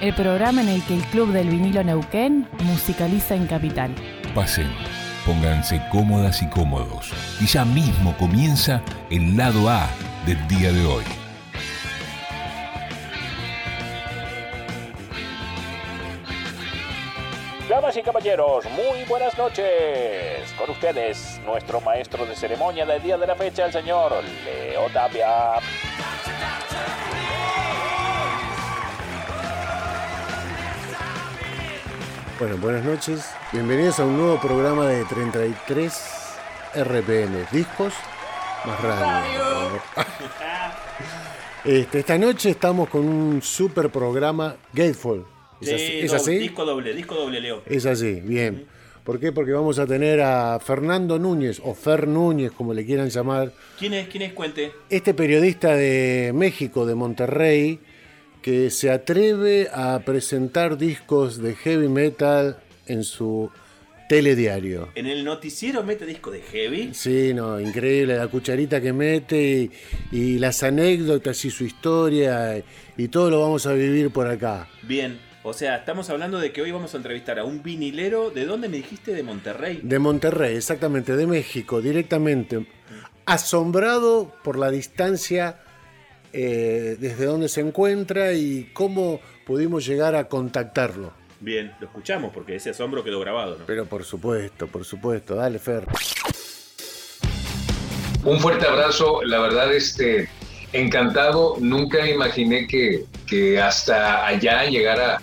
El programa en el que el Club del Vinilo Neuquén musicaliza en Capital. Pasen, pónganse cómodas y cómodos. Y ya mismo comienza el lado A del día de hoy. Damas y caballeros, muy buenas noches. Con ustedes, nuestro maestro de ceremonia del día de la fecha, el señor Leo Tapia. Bueno, buenas noches. Bienvenidos a un nuevo programa de 33 RPM, discos más radio. Este, esta noche estamos con un super programa Gateful. ¿Es Sí, así? ¿Es do- así? Disco doble, disco doble, Leo. Es así, bien. ¿Por qué? Porque vamos a tener a Fernando Núñez, o Fer Núñez, como le quieran llamar, ¿Quién es? ¿Quién es? Cuente. este periodista de México, de Monterrey, que se atreve a presentar discos de heavy metal en su telediario. En el noticiero mete disco de heavy. Sí, no, increíble la cucharita que mete y, y las anécdotas y su historia y todo lo vamos a vivir por acá. Bien. O sea, estamos hablando de que hoy vamos a entrevistar a un vinilero. ¿De dónde me dijiste? De Monterrey. De Monterrey, exactamente, de México, directamente. Asombrado por la distancia eh, desde donde se encuentra y cómo pudimos llegar a contactarlo. Bien, lo escuchamos porque ese asombro quedó grabado, ¿no? Pero por supuesto, por supuesto, dale Fer. Un fuerte abrazo, la verdad, este, encantado. Nunca imaginé que, que hasta allá llegara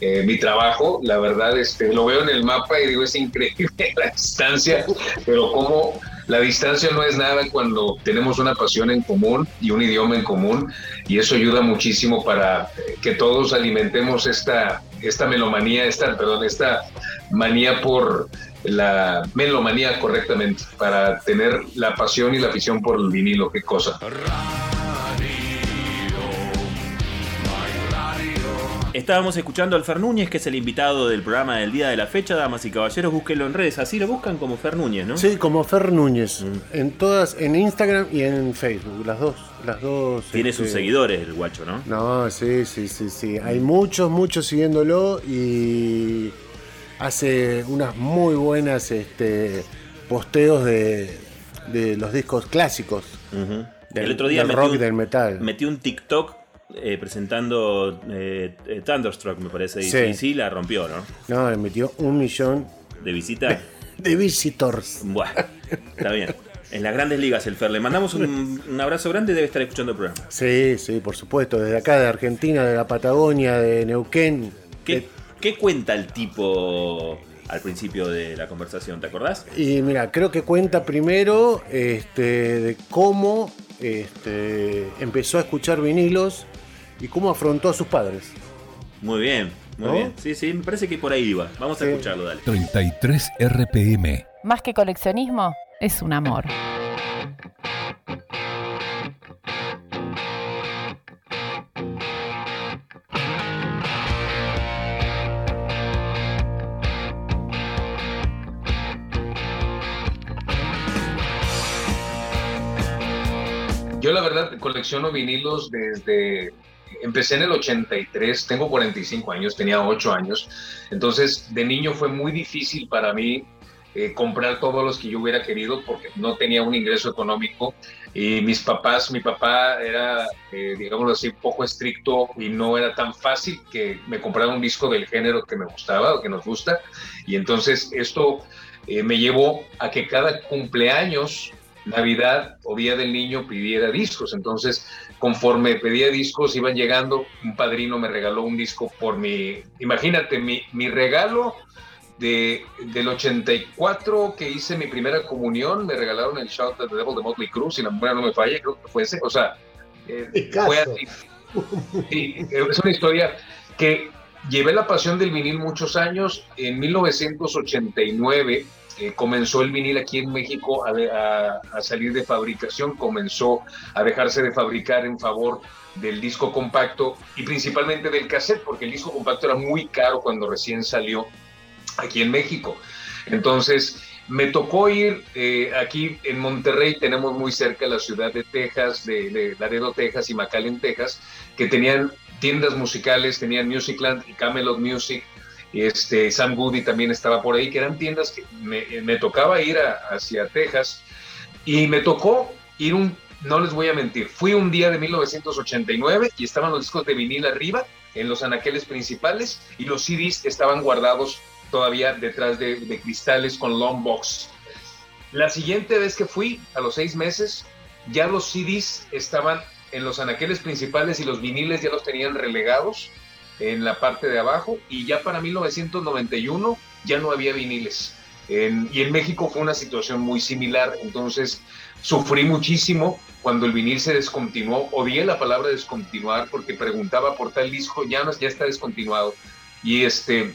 eh, mi trabajo. La verdad, este, lo veo en el mapa y digo, es increíble la distancia, pero como la distancia no es nada cuando tenemos una pasión en común y un idioma en común, y eso ayuda muchísimo para que todos alimentemos esta, esta melomanía, esta, perdón, esta manía por la melomanía correctamente, para tener la pasión y la afición por el vinilo, qué cosa. Estábamos escuchando al Fer Núñez, que es el invitado del programa del día de la fecha. Damas y caballeros, búsquenlo en redes. Así lo buscan como Fer Núñez, ¿no? Sí, como Fer Núñez, en todas, en Instagram y en Facebook, las dos, las dos. Tiene este, sus seguidores el guacho, ¿no? No, sí, sí, sí, sí. Hay muchos, muchos siguiéndolo y hace unas muy buenas este, posteos de, de los discos clásicos. Del, el otro día del metió, rock un- del metal. metió un TikTok eh, presentando eh, eh, Thunderstruck, me parece. Y Sí. sí. sí, la rompió, ¿no? No, le metió un millón De visita. de visitors. Buah, está bien. En las grandes ligas, el Fer. Le mandamos un, un abrazo grande. Debe estar escuchando el programa. Sí, sí, por supuesto. Desde acá, de Argentina, de la Patagonia, de Neuquén. ¿Qué, qué cuenta el tipo al principio de la conversación? ¿Te acordás? Y mira, creo que cuenta primero este, de cómo este, empezó a escuchar vinilos y cómo afrontó a sus padres. Muy bien, muy ¿No? bien. Sí, sí, me parece que por ahí iba. Vamos a Sí. escucharlo, dale. 33 RPM. Más que coleccionismo, es un amor. Yo la verdad colecciono vinilos desde... Empecé en el 83, tengo 45 años, tenía 8 años, entonces de niño fue muy difícil para mí eh, comprar todos los que yo hubiera querido porque no tenía un ingreso económico. Y mis papás, mi papá era, eh, digámoslo así, poco estricto y no era tan fácil que me comprara un disco del género que me gustaba o que nos gusta. Y entonces esto eh, me llevó a que cada cumpleaños Navidad o Día del Niño pidiera discos. Entonces, conforme pedía discos, iban llegando. Un padrino me regaló un disco por mi. Imagínate, mi, mi regalo de, del 84 que hice mi primera comunión, me regalaron el Shout at the Devil de Motley Crue, si la memoria no me falla, creo que fue ese. O sea, eh, fue así. Sí, es una historia que llevé la pasión del vinil muchos años. En 1989 eh, comenzó el vinil aquí en México a, salir de fabricación, comenzó a dejarse de fabricar en favor del disco compacto y principalmente del cassette, porque el disco compacto era muy caro cuando recién salió aquí en México. Entonces, me tocó ir eh, aquí en Monterrey, tenemos muy cerca la ciudad de Texas, de, Laredo, Texas y McAllen, Texas, que tenían tiendas musicales, tenían Musicland y Camelot Music, este, Sam Goody también estaba por ahí, que eran tiendas que me, tocaba ir hacia Texas, y me tocó ir un, no les voy a mentir, fui un día de 1989 y estaban los discos de vinil arriba, en los anaqueles principales, y los CDs estaban guardados todavía detrás de, cristales con long box. La siguiente vez que fui, a los seis meses, ya los CDs estaban en los anaqueles principales y los viniles ya los tenían relegados en la parte de abajo y ya para 1991 ya no había viniles. y en México fue una situación muy similar, entonces sufrí muchísimo cuando el vinil se descontinuó, odié la palabra descontinuar porque preguntaba por tal disco, ya, no, ya está descontinuado. Y este,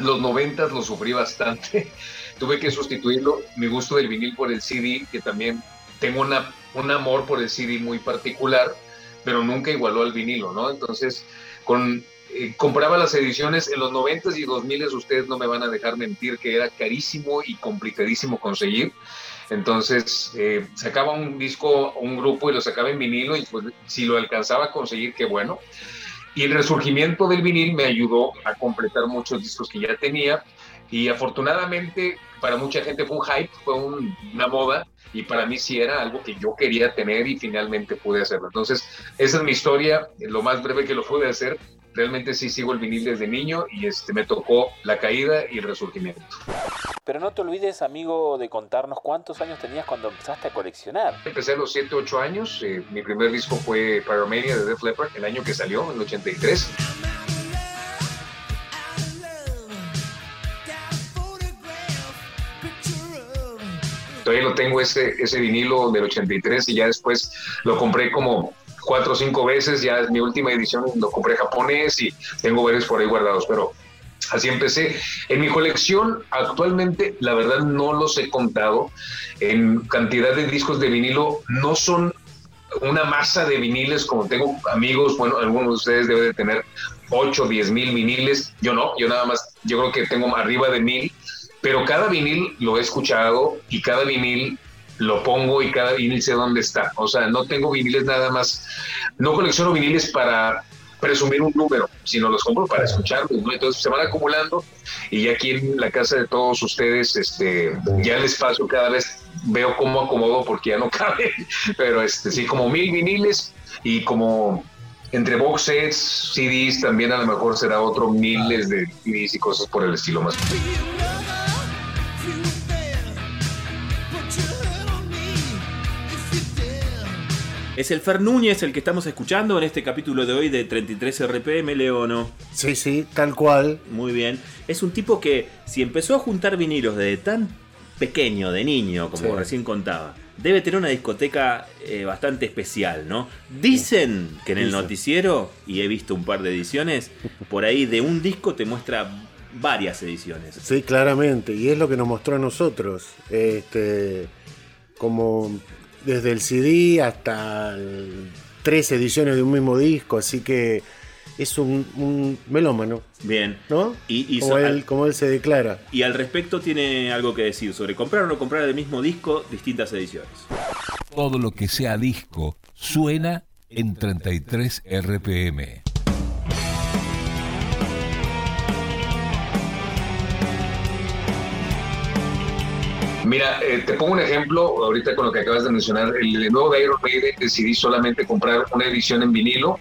los noventas lo sufrí bastante. Tuve que sustituirlo, mi gusto del vinil por el CD, que también tengo una, un amor por el CD muy particular, pero nunca igualó al vinilo, ¿no? Entonces, con, eh, compraba las ediciones en los noventas y dos miles, ustedes no me van a dejar mentir que era carísimo y complicadísimo conseguir. Entonces, eh, sacaba un disco, un grupo y lo sacaba en vinilo y pues si lo alcanzaba a conseguir, qué bueno. Y el resurgimiento del vinil me ayudó a completar muchos discos que ya tenía. Y afortunadamente para mucha gente fue un hype, fue una moda. Y para mí sí era algo que yo quería tener y finalmente pude hacerlo. Entonces, esa es mi historia, lo más breve que lo pude hacer. Realmente sí sigo el vinil desde niño y este, me tocó la caída y el resurgimiento. Pero no te olvides, amigo, de contarnos cuántos años tenías cuando empezaste a coleccionar. Empecé a los 7, 8 años. Eh, mi primer disco fue Pyromania de Def Leppard, el año que salió, en el 83. Todavía lo tengo ese, ese vinilo del 83 y ya después lo compré como cuatro o cinco veces, ya es mi última edición, lo compré japonés y tengo varios por ahí guardados, pero así empecé. En mi colección actualmente, la verdad no los he contado, en cantidad de discos de vinilo, no son una masa de viniles como tengo amigos, bueno, algunos de ustedes deben de tener 8 o 10 mil viniles, yo no, yo nada más, yo creo que tengo arriba de mil, pero cada vinil lo he escuchado y cada vinil lo pongo y cada vinil sé dónde está. O sea, no tengo viniles nada más. No colecciono viniles para presumir un número, sino los compro para escucharlos. Entonces se van acumulando y ya aquí en la casa de todos ustedes, este, ya el espacio cada vez veo cómo acomodo porque ya no cabe. Pero este, sí, como mil viniles y como entre box sets, CDs, también a lo mejor será otro miles de CDs y cosas por el estilo más. Es el Fer Núñez el que estamos escuchando en este capítulo de hoy de 33 RPM, Leono. Sí, sí, tal cual. Muy bien. Es un tipo que, si empezó a juntar vinilos desde tan pequeño, de niño, como recién contaba, debe tener una discoteca eh, bastante especial, ¿no? Dicen que en el noticiero, y he visto un par de ediciones, por ahí de un disco te muestra varias ediciones. Sí, claramente, y es lo que nos mostró a nosotros. Este, como desde el CD hasta tres ediciones de un mismo disco, así que es un, melómano. Bien. ¿No? Y, como, él, como, él, se declara. Y al respecto tiene algo que decir sobre comprar o no comprar el mismo disco, distintas ediciones. Todo lo que sea disco suena en 33 RPM. Mira, eh, te pongo un ejemplo, ahorita con lo que acabas de mencionar, el nuevo de Iron Maiden decidí solamente comprar una edición en vinilo,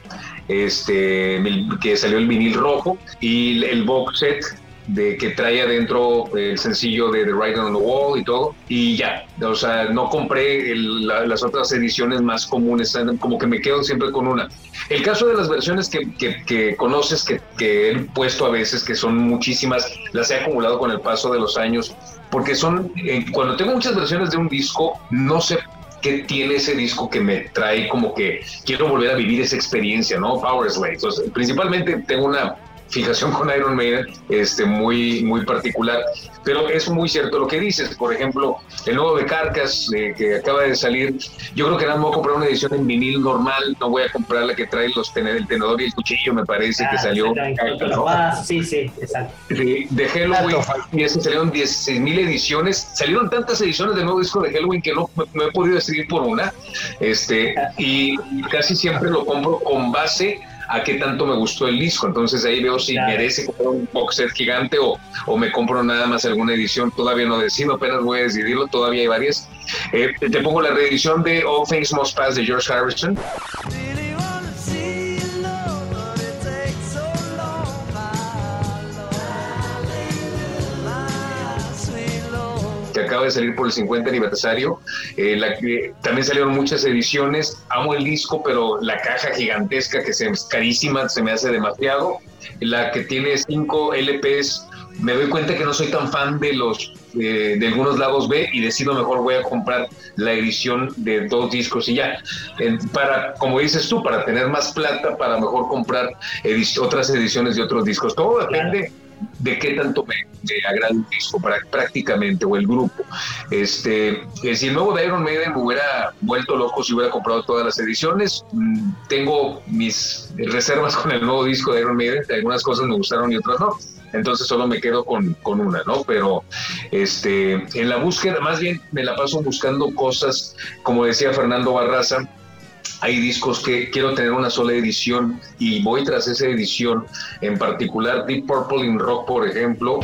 este, que salió el vinil rojo, y el box set de que trae adentro el sencillo de The Writing on the Wall y todo, y ya, o sea, no compré las otras ediciones más comunes, como que me quedo siempre con una. El caso de las versiones que, que, conoces, que, que, he puesto a veces, que son muchísimas, las he acumulado con el paso de los años, porque son, eh, cuando tengo muchas versiones de un disco, no sé qué tiene ese disco que me trae como que quiero volver a vivir esa experiencia, ¿no? Power Slave. principalmente tengo una fijación con Iron Maiden este, muy, muy particular. Pero es muy cierto lo que dices. Por ejemplo, el nuevo de Carcas eh, que acaba de salir, yo creo que nada más voy a comprar una edición en vinil normal, no voy a comprar la que trae los el tenedor y el cuchillo, me parece que ah, salió. Sí, sí, exacto. De, de Halloween, y ese salieron 16 mil ediciones. Salieron tantas ediciones del nuevo disco de Halloween que no me, he podido decidir por una. Este, y casi siempre lo compro con base a qué tanto me gustó el disco. Entonces ahí veo si merece comprar un box set gigante o, o, me compro nada más alguna edición. Todavía no decido, apenas voy a decidirlo. Todavía hay varias. Eh, te pongo la reedición de All Things Must Pass de George Harrison. Acaba de salir por el 50 aniversario. Eh, la, también salieron muchas ediciones. Amo el disco, pero la caja gigantesca que se, es carísima se me hace demasiado. La que tiene 5 LPs, me doy cuenta que no soy tan fan de los de algunos lados B y decido mejor voy a comprar la edición de dos discos y ya. para, como dices tú, para tener más plata, para mejor comprar otras ediciones de otros discos. Todo depende de qué tanto me, agrada el disco para, prácticamente o el grupo. Este, eh, si el nuevo de Iron Maiden me hubiera vuelto loco si hubiera comprado todas las ediciones, mm, tengo mis reservas con el nuevo disco de Iron Maiden, algunas cosas me gustaron y otras no. Entonces solo me quedo con, con una, ¿no? Pero este, en la búsqueda, más bien me la paso buscando cosas, como decía Fernando Barraza, hay discos que quiero tener una sola edición y voy tras esa edición, en particular Deep Purple in Rock, por ejemplo.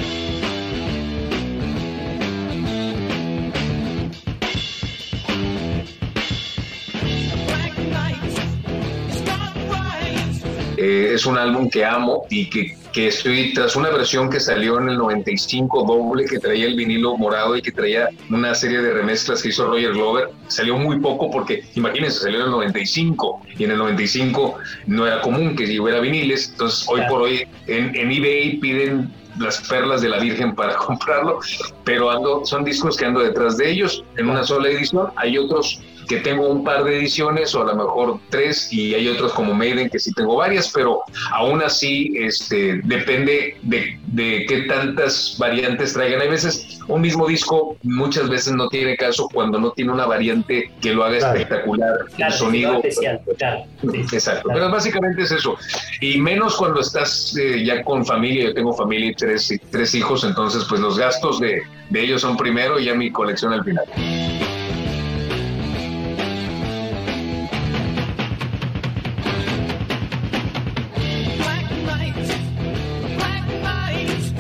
Eh, es un álbum que amo y que que estoy tras una versión que salió en el 95 doble que traía el vinilo morado y que traía una serie de remezclas que hizo Roger Glover. Salió muy poco porque, imagínense, salió en el 95 y en el 95 no era común que hubiera viniles. Entonces, hoy por hoy en, en eBay piden las perlas de la Virgen para comprarlo, pero ando, son discos que ando detrás de ellos en una sola edición. Hay otros que tengo un par de ediciones o a lo mejor tres y hay otros como Maiden que sí tengo varias, pero aún así este, depende de, de qué tantas variantes traigan. Hay veces un mismo disco muchas veces no tiene caso cuando no tiene una variante que lo haga espectacular, el sonido. Especial, Exacto, pero básicamente es eso. Y menos cuando estás eh, ya con familia, yo tengo familia y tres, tres hijos, entonces pues los gastos de, de ellos son primero y ya mi colección al final.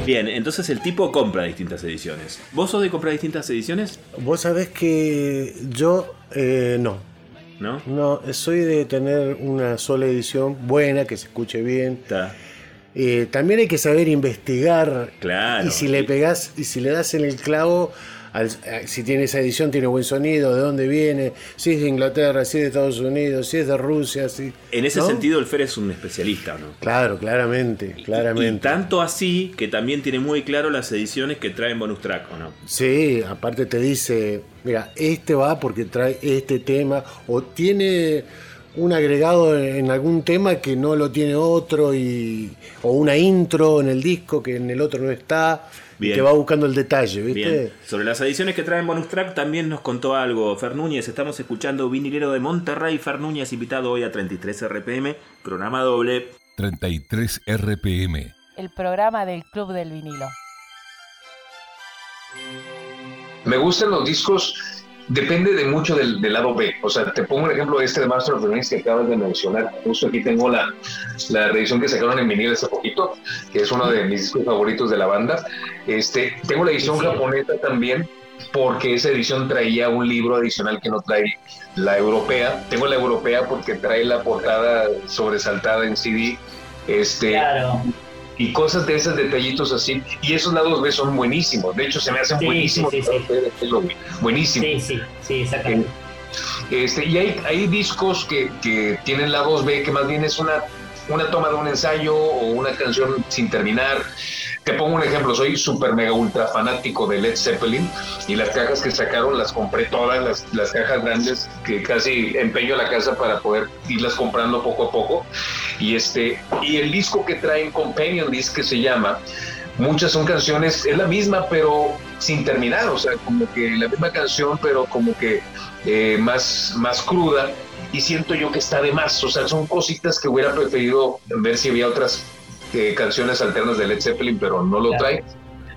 Bien, entonces el tipo compra distintas ediciones. ¿Vos sos de comprar distintas ediciones? Vos sabés que yo eh, no. ¿No? No, soy de tener una sola edición buena, que se escuche bien. Eh, también hay que saber investigar. Claro. Y si le pegás, y si le das en el clavo, si tiene esa edición, tiene buen sonido, de dónde viene, si es de Inglaterra, si es de Estados Unidos, si es de Rusia. Si, en ese sentido, el Fer es un especialista, ¿no? Claro, claramente, claramente. Y, tanto así que también tiene muy claro las ediciones que traen bonus track, ¿o no? Sí, aparte te dice, mira, este va porque trae este tema, o tiene un agregado en algún tema que no lo tiene otro y o una intro en el disco que en el otro no está que va buscando el detalle, ¿viste? Sobre las ediciones que traen bonus track también nos contó algo Fer Núñez. Estamos escuchando Vinilero de Monterrey. Fer Núñez invitado hoy a 33 RPM, programa doble. 33 RPM. El programa del Club del Vinilo. Me gustan los discos Depende de mucho del, lado B. O sea, te pongo un ejemplo de este de Master of the Rings que acabas de mencionar. Justo aquí tengo la, la reedición que sacaron en vinil hace poquito, que es uno de mis discos favoritos de la banda. Este, tengo la edición japonesa también, porque esa edición traía un libro adicional que no trae la europea. Tengo la europea porque trae la portada sobresaltada en CD. Este, claro y cosas de esos detallitos así. Y esos lados B son buenísimos. De hecho, se me hacen buenísimos. Sí, sí, Buenísimo. Sí, sí, sí, exactamente. Este, y hay, hay discos que, que tienen lados B que más bien es una, una toma de un ensayo o una canción sin terminar. Te pongo un ejemplo, soy súper mega ultra fanático de Led Zeppelin y las cajas que sacaron las compré todas, las, las cajas grandes que casi empeño la casa para poder irlas comprando poco a poco. Y, este, y el disco que traen Companion Disc que se llama, muchas son canciones, es la misma pero sin terminar, o sea, como que la misma canción pero como que eh, más, más cruda y siento yo que está de más, o sea, son cositas que hubiera preferido ver si había otras canciones alternas de Led Zeppelin, pero no lo trae.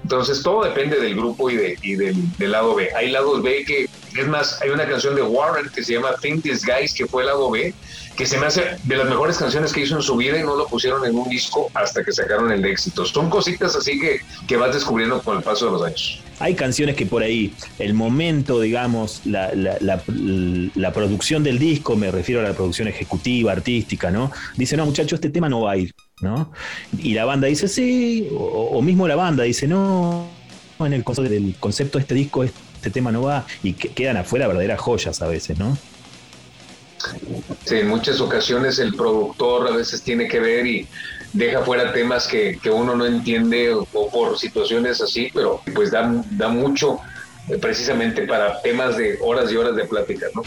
Entonces todo depende del grupo y, de, y del, lado B. Hay lados B que, es más, hay una canción de Warren que se llama Think This Guys, que fue el lado B, que se me hace de las mejores canciones que hizo en su vida y no lo pusieron en un disco hasta que sacaron el de éxito. Son cositas así que, que vas descubriendo con el paso de los años. Hay canciones que por ahí, el momento, digamos, la, la, la, producción del disco, me refiero a la producción ejecutiva, artística, ¿no? Dice, no, muchacho, este tema no va a ir, ¿no? Y la banda dice, sí, o, mismo la banda dice, no, en el concepto, del concepto de este disco, este tema no va, y que, quedan afuera verdaderas joyas a veces, ¿no? Sí, en muchas ocasiones el productor a veces tiene que ver y deja fuera temas que, uno no entiende o, por situaciones así, pero pues da, da mucho eh, precisamente para temas de horas y horas de plática, ¿no?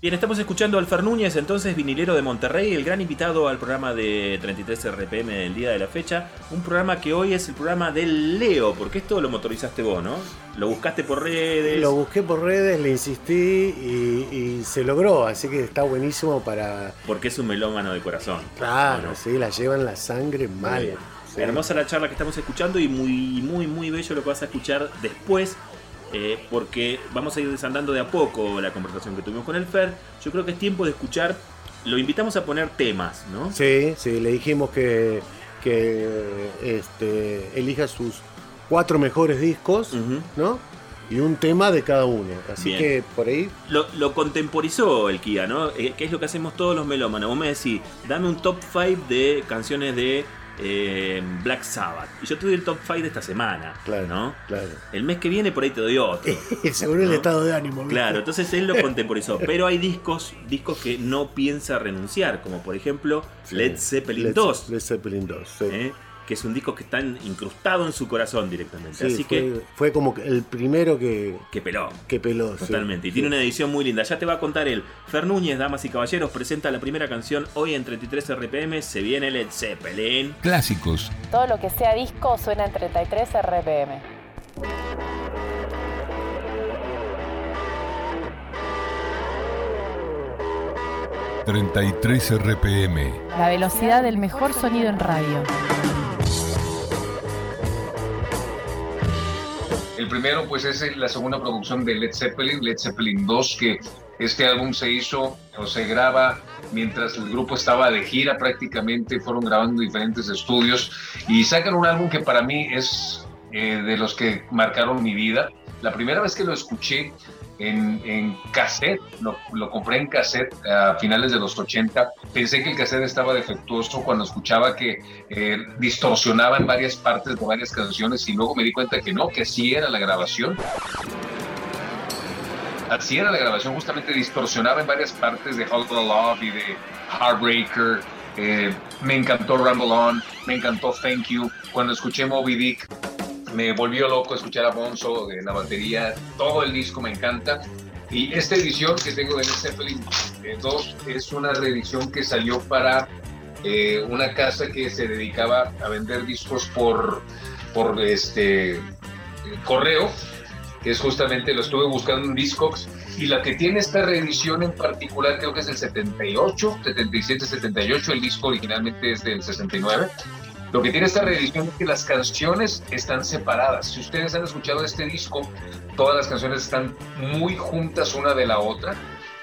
Bien, estamos escuchando al Fer Núñez, entonces vinilero de Monterrey, el gran invitado al programa de 33 RPM del día de la fecha. Un programa que hoy es el programa del Leo, porque esto lo motorizaste vos, ¿no? Lo buscaste por redes. Lo busqué por redes, le insistí y, se logró, así que está buenísimo para. Porque es un melómano de corazón. Claro, sí, la llevan la sangre mal. Hermosa la charla que estamos escuchando y muy, muy, muy bello lo que vas a escuchar después eh, porque vamos a ir desandando de a poco la conversación que tuvimos con el Fer. Yo creo que es tiempo de escuchar, lo invitamos a poner temas, ¿no? Sí, sí, le dijimos que, que este, elija sus cuatro mejores discos, ¿no? Y un tema de cada uno. Así que por ahí. Lo, contemporizó el Kia, ¿no? Eh, que es lo que hacemos todos los melómanos. Vos me decís, dame un top 5 de canciones de eh, Black Sabbath. Y yo te doy el top 5 de esta semana. Claro. ¿no? Claro. El mes que viene por ahí te doy otro. Según el estado de ánimo. Claro, entonces él lo contemporizó. Pero hay discos, discos que no piensa renunciar, como por ejemplo Led Zeppelin 2. Led Zeppelin 2, sí. ¿Eh? Que es un disco que está incrustado en su corazón directamente. Así fue, que fue como el primero que que peló. Que peló, Totalmente. y tiene una edición muy linda. Ya te va a contar él. Fer Núñez, damas y caballeros, presenta la primera canción hoy en 33 RPM. Se viene Led Zeppelin. Clásicos. Todo lo que sea disco suena en 33 RPM. ...33 RPM... La velocidad del mejor sonido en radio. El primero, pues, es la segunda producción de Led Zeppelin, Led Zeppelin 2, que este álbum se hizo o se graba mientras el grupo estaba de gira prácticamente, fueron grabando diferentes estudios y sacan un álbum que para mí es eh, de los que marcaron mi vida. La primera vez que lo escuché en, en cassette, lo, compré en cassette a finales de los 80. Pensé que el cassette estaba defectuoso cuando escuchaba que eh, distorsionaban varias partes de varias canciones y luego me di cuenta que no, que así era la grabación. Así era la grabación, justamente distorsionaba en varias partes de Hold the Love y de Heartbreaker. Eh, me encantó Rumble On, me encantó Thank You. Cuando escuché Moby Dick, me volvió loco escuchar a Bonzo de la batería, todo el disco me encanta. Y esta edición que tengo de Led Zeppelin 2 es una reedición que salió para eh, una casa que se dedicaba a vender discos por, por este correo, que es justamente, lo estuve buscando en Discogs, y la que tiene esta reedición en particular creo que es el 78, 77, 78, el disco originalmente es del 69, lo que tiene esta reedición es que las canciones están separadas. Si ustedes han escuchado este disco, todas las canciones están muy juntas una de la otra.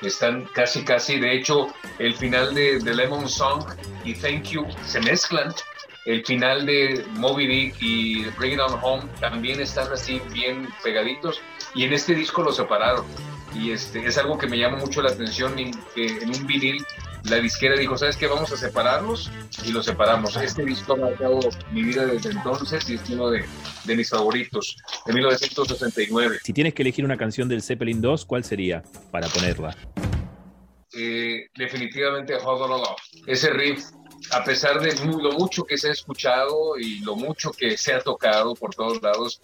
Están casi, casi. De hecho, el final de, The Lemon Song y Thank You se mezclan. El final de Moby Dick y Bring It On Home también están así bien pegaditos. Y en este disco lo separaron. Y este, es algo que me llama mucho la atención en, en un vinil la disquera dijo, ¿sabes qué? Vamos a separarlos y los separamos. Este disco ha marcado mi vida desde entonces y es uno de, mis favoritos, de 1969. Si tienes que elegir una canción del Zeppelin 2, ¿cuál sería para ponerla? Eh, definitivamente Hold On Love. Ese riff a pesar de lo mucho que se ha escuchado y lo mucho que se ha tocado por todos lados,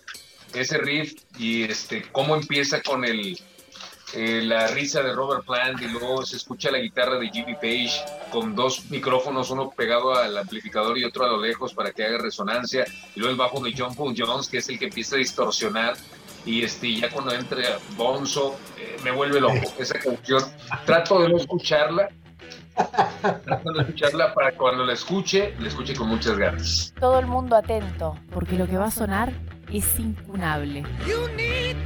ese riff y este cómo empieza con el eh, la risa de Robert Plant y luego se escucha la guitarra de Jimmy Page con dos micrófonos, uno pegado al amplificador y otro a lo lejos para que haga resonancia, y luego el bajo de John Paul Jones, que es el que empieza a distorsionar, y este, ya cuando entra Bonzo, eh, me vuelve loco esa canción. Trato de no escucharla, trato de no escucharla para cuando la escuche, la escuche con muchas ganas. Todo el mundo atento, porque lo que va a sonar es incunable. You need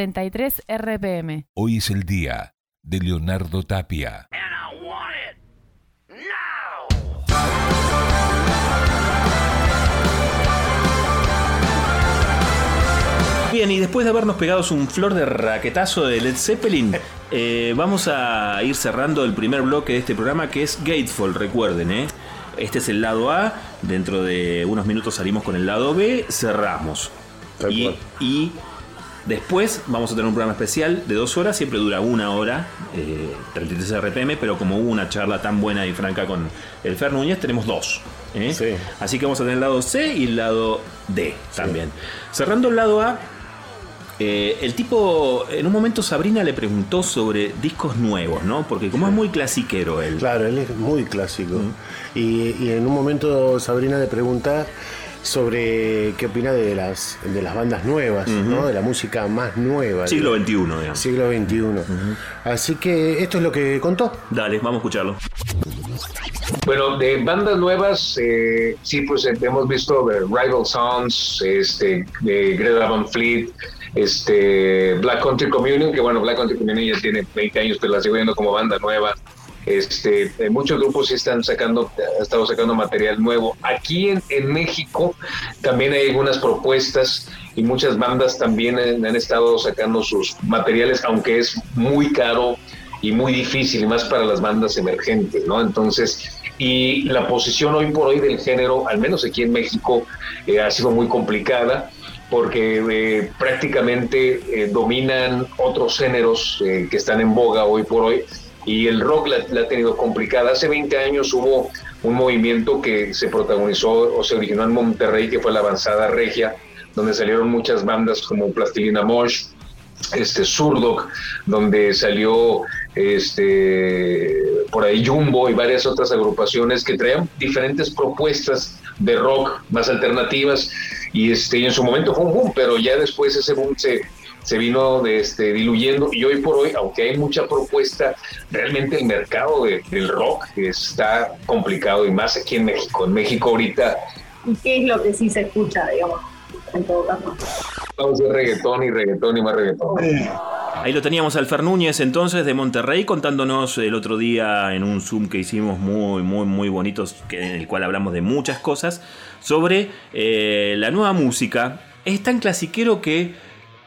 33 RPM. Hoy es el día de Leonardo Tapia. Bien, y después de habernos pegado un flor de raquetazo de Led Zeppelin, eh, vamos a ir cerrando el primer bloque de este programa que es Gateful, recuerden, ¿eh? Este es el lado A, dentro de unos minutos salimos con el lado B, cerramos. Y después vamos a tener un programa especial de dos horas, siempre dura una hora, eh, 33 RPM, pero como hubo una charla tan buena y franca con el Fer Núñez, tenemos dos. ¿eh? Sí. Así que vamos a tener el lado C y el lado D también. Cerrando el lado A, eh, el tipo, en un momento Sabrina le preguntó sobre discos nuevos, ¿no? Porque como es muy clasiquero él. Claro, él es muy clásico. Y, y en un momento Sabrina le pregunta sobre qué opina de las, de las bandas nuevas, ¿no? de la música más nueva. Siglo XXI, digamos. siglo XXI. Así que esto es lo que contó. Dale, vamos a escucharlo. Bueno, de bandas nuevas, eh, sí, pues eh, hemos visto de Rival Sons, este, de Greta Van Fleet, este, Black Country Communion, que bueno, Black Country Communion ya tiene 20 años, pero la sigo viendo como banda nueva. Este, eh, muchos grupos sí están sacando, han estado sacando material nuevo. Aquí en, en México también hay algunas propuestas y muchas bandas también han, estado sacando sus materiales, aunque es muy caro y muy difícil, más para las bandas emergentes, ¿no? Entonces, y la posición hoy por hoy del género, al menos aquí en México, eh, ha sido muy complicada porque eh, prácticamente eh, dominan otros géneros que están en boga hoy por hoy y el rock la, ha tenido complicada. Hace 20 años hubo un movimiento que se protagonizó o se originó en Monterrey, que fue la Avanzada Regia, donde salieron muchas bandas como Plastilina Mosh, este Surdoc, donde salió este por ahí Jumbo y varias otras agrupaciones que traían diferentes propuestas de rock más alternativas y este y en su momento fue un boom, pero ya después ese boom se se vino de, este, diluyendo y hoy por hoy, aunque hay mucha propuesta, realmente el mercado de- del rock está complicado y más aquí en México. En México ahorita ¿Y qué es lo que sí se escucha, digamos, en todo caso? vamos a hacer reggaetón y reggaetón y más reggaetón. Ahí lo teníamos al Fer Núñez entonces de Monterrey contándonos el otro día en un Zoom que hicimos muy, muy, muy bonitos, que- en el cual hablamos de muchas cosas, sobre eh, la nueva música. Es tan clasiquero que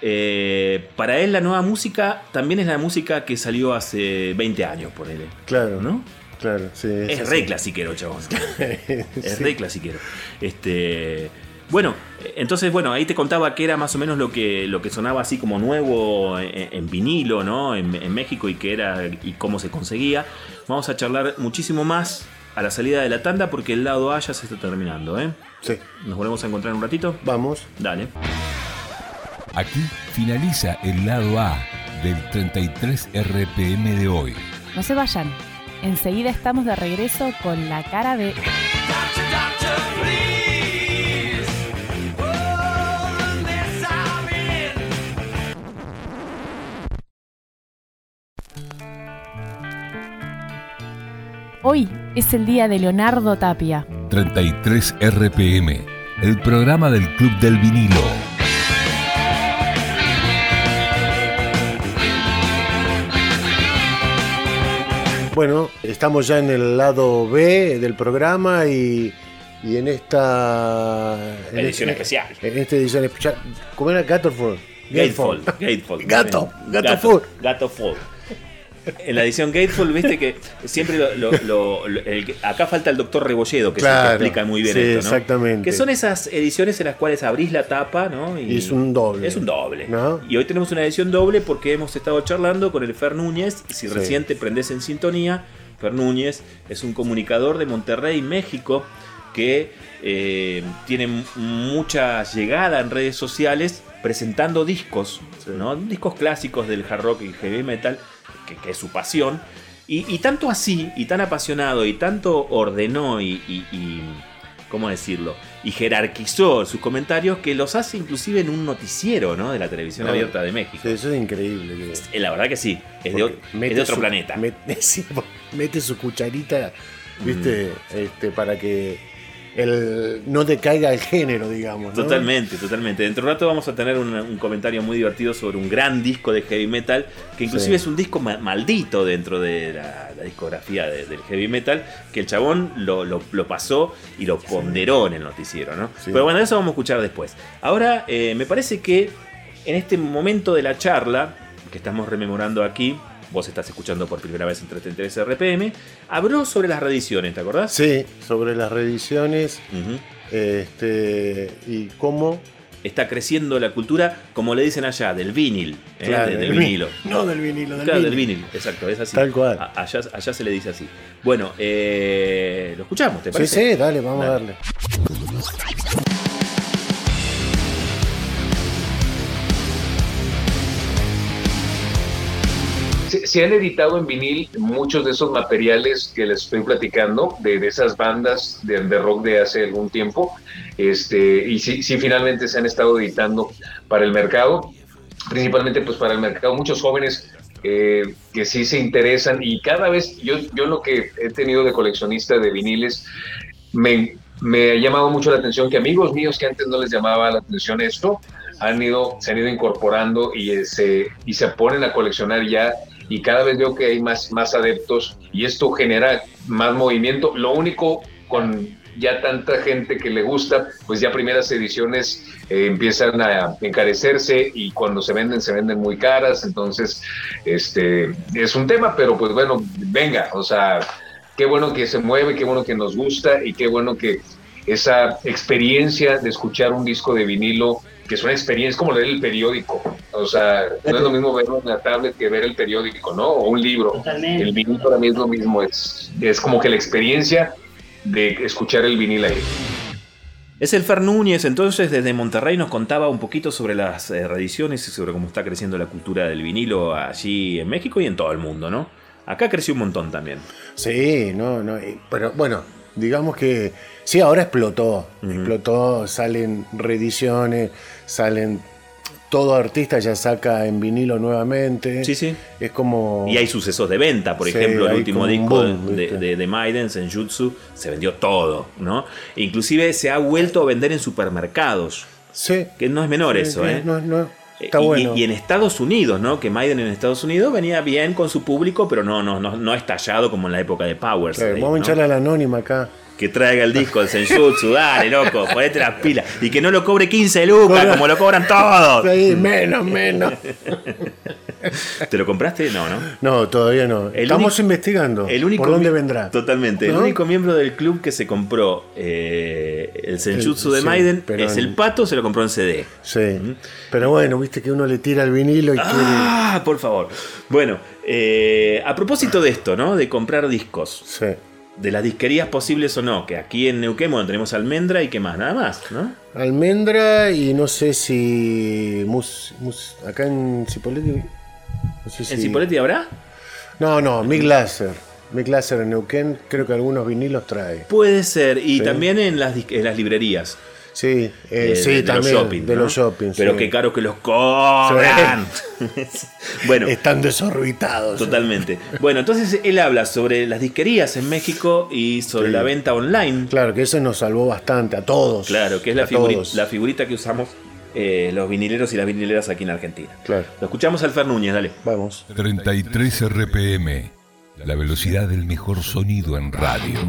eh, para él la nueva música también es la música que salió hace 20 años, por él. Claro, ¿No? Claro, sí. Es re clasiquero, chabón. Es Sí. re clasiquero. Este. Bueno, entonces, bueno, ahí te contaba que era más o menos lo que, lo que sonaba así como nuevo en, en vinilo, ¿no? En, en México y que era y cómo se conseguía. Vamos a charlar muchísimo más a la salida de la tanda porque el lado A ya se está terminando, ¿eh? Sí. Nos volvemos a encontrar en un ratito. Vamos. Dale. Aquí finaliza el lado A del 33 RPM de hoy. No se vayan. Enseguida estamos de regreso con la cara B. Hoy es el día de Leonardo Tapia. 33 RPM, el programa del Club del Vinilo. Bueno, estamos ya en el lado B del programa y, y en esta en Edición este- especial. En esta edición especial. ¿Cómo era Gateful? Gateful. Gateful. Gato, gato Gato. Gato. En la edición Gateful, viste que siempre lo, lo- lo- lo- el- acá falta el doctor Rebolledo, que Claro, que explica muy bien sí, esto, ¿no? exactamente. Que son esas ediciones en las cuales abrís la tapa, ¿no? Y es un doble. Es un doble. ¿No? Y hoy tenemos una edición doble porque hemos estado charlando con el Fer Núñez. Si Sí. recién te prendés en sintonía, Fer Núñez es un comunicador de Monterrey, México, que eh, tiene mucha llegada en redes sociales presentando discos, ¿no? discos clásicos del hard rock y heavy metal, que, que es su pasión. Y, y tanto así, y tan apasionado, y tanto ordenó y, y- y- ¿cómo decirlo? Y jerarquizó sus comentarios que los hace inclusive en un noticiero, ¿no? De la televisión No, abierta de México. Eso es increíble. que- Eh, La verdad que sí, es de, es otro su- planeta. Mete, mete su cucharita, ¿viste? Mm. Este, para que el, no decaiga el género, digamos. ¿no? Totalmente, totalmente. Dentro de un rato vamos a tener un, un comentario muy divertido sobre un gran disco de heavy metal, que inclusive Sí. es un disco ma- maldito dentro de la, la discografía de- del heavy metal, que el chabón lo, lo- lo pasó y lo ponderó en el noticiero, ¿no? Sí. Pero bueno, eso vamos a escuchar después. Ahora, eh, me parece que en este momento de la charla, que estamos rememorando aquí, vos estás escuchando por primera vez en 33 RPM, habló sobre las reediciones, ¿te acordás? Sí, sobre las reediciones este, y cómo. Está creciendo la cultura, como le dicen allá, del vinil, ¿eh? Claro, de- del del vi- vinilo. No del vinilo, del Claro, vinil. del vinil, exacto, es así. Tal cual. A- allá, allá se le dice así. Bueno, eh, lo escuchamos, ¿te Sí, parece? sí, dale, vamos Dale. a darle. Se, han editado en vinil muchos de esos materiales que les estoy platicando, de, esas bandas de, de rock de hace algún tiempo, este, y sí, sí finalmente se han estado editando para el mercado, principalmente pues para el mercado, muchos jóvenes eh, que sí se interesan y cada vez yo, yo lo que he tenido de coleccionista de viniles, me, me ha llamado mucho la atención que amigos míos que antes no les llamaba la atención esto, han ido, se han ido incorporando y eh, se, y se ponen a coleccionar ya y cada vez veo que hay más, más adeptos y esto genera más movimiento. Lo único con ya tanta gente que le gusta, pues ya primeras ediciones eh, empiezan a encarecerse y cuando se venden, se venden muy caras. Entonces, este es un tema, pero pues bueno, venga, o sea, qué bueno que se mueve, qué bueno que nos gusta y qué bueno que esa experiencia de escuchar un disco de vinilo, que es una experiencia, es como leer el periódico. O sea, no es lo mismo verlo en la tablet que ver el periódico, ¿no? O un libro. Totalmente. El vinil para mí es lo mismo, es, es como que la experiencia de escuchar el vinil ahí. Es el Fer Núñez, entonces desde Monterrey nos contaba un poquito sobre las eh, reediciones y sobre cómo está creciendo la cultura del vinilo allí en México y en todo el mundo, ¿no? Acá creció un montón también. Sí, no, no. Pero bueno, digamos que sí, ahora explotó. Explotó, salen reediciones, salen. Todo artista ya saca en vinilo nuevamente. Sí, sí. Es como. Y hay sucesos de venta, por Sí, ejemplo, el último disco boom, de, de, de Maiden, Senjutsu, se vendió todo, ¿no? E inclusive se ha vuelto a vender en supermercados, Sí. que no es menor Sí, eso, ¿eh? No, no, está y, bueno. y en Estados Unidos, ¿no? Que Maiden en Estados Unidos venía bien con su público, pero no, no, no, no estallado como en la época de Powers. Claro, vamos a ¿no? hincharle a la anónima acá. Que traiga el disco del Senjutsu, dale, loco, ponete las pilas. Y que no lo cobre 15 lucas, como lo cobran todos. Sí, menos, menos. ¿Te lo compraste? No, ¿no? No, todavía no. El Estamos único- investigando. El único ¿Por dónde vendrá? Totalmente. El único miembro del club que se compró eh, el Senjutsu El- de sí, Maiden es el pato, se lo compró en CD. Sí. Pero bueno, viste que uno le tira el vinilo y Ah, por favor. Bueno, eh, a propósito de esto, ¿no? De comprar discos. Sí. De las disquerías posibles o no. Que aquí en Neuquén, bueno, tenemos Almendra y qué más, nada más, ¿no? Almendra y no sé si. mus- mus- acá en Cipolletti. No sé si. ¿En Cipolletti habrá? No, no, Mick Lasser. Mick Lasser en Neuquén, creo que algunos vinilos trae. Puede ser. Y Sí. también en las, en las librerías. Sí, eh, eh, sí, de, de también. los shopping. de ¿no? los shopping. Pero sí. qué caro que los cobran. bueno. Están desorbitados. Totalmente. Bueno, entonces él habla sobre las disquerías en México y sobre Sí. la venta online. Claro, que eso nos salvó bastante a todos. Claro, que es la, A figuri- todos. la figurita que usamos eh, los vinileros y las vinileras aquí en Argentina. Claro, Lo escuchamos al Fer Núñez, dale. vamos. 33 RPM, la velocidad del mejor sonido en radio.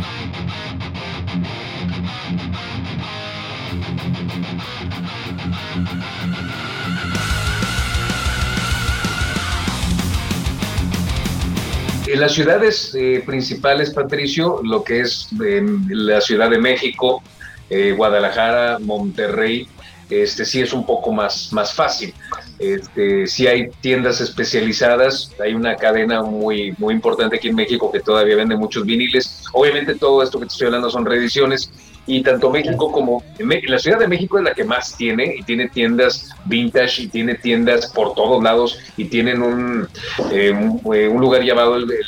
En las ciudades eh, principales, Patricio, lo que es eh, la Ciudad de México, eh, Guadalajara, Monterrey, este sí es un poco más, más fácil. Este, sí hay tiendas especializadas, hay una cadena muy, muy importante aquí en México que todavía vende muchos viniles. Obviamente todo esto que te estoy hablando son reediciones y tanto México como la Ciudad de México es la que más tiene y tiene tiendas vintage y tiene tiendas por todos lados y tienen eh, un, eh, un lugar llamado el, el-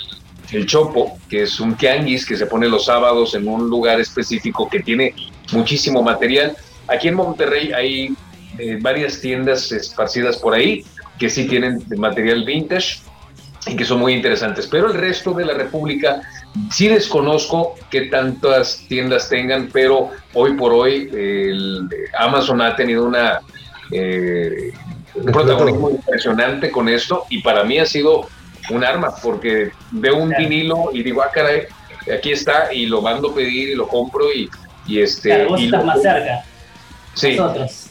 el Chopo, que es un tianguis que se pone los sábados en un lugar específico que tiene muchísimo material. Aquí en Monterrey hay eh, varias tiendas esparcidas por ahí que sí tienen material vintage y que son muy interesantes, pero el resto de la República Sí desconozco qué tantas tiendas tengan, pero hoy por hoy el Amazon ha tenido una eh, un protagonismo impresionante con esto y para mí ha sido un arma porque veo un vinilo y digo, ah, caray, aquí está y lo mando a pedir y lo compro y, y este... Claro, vos y estás lo- más cerca. Sí, Nosotros.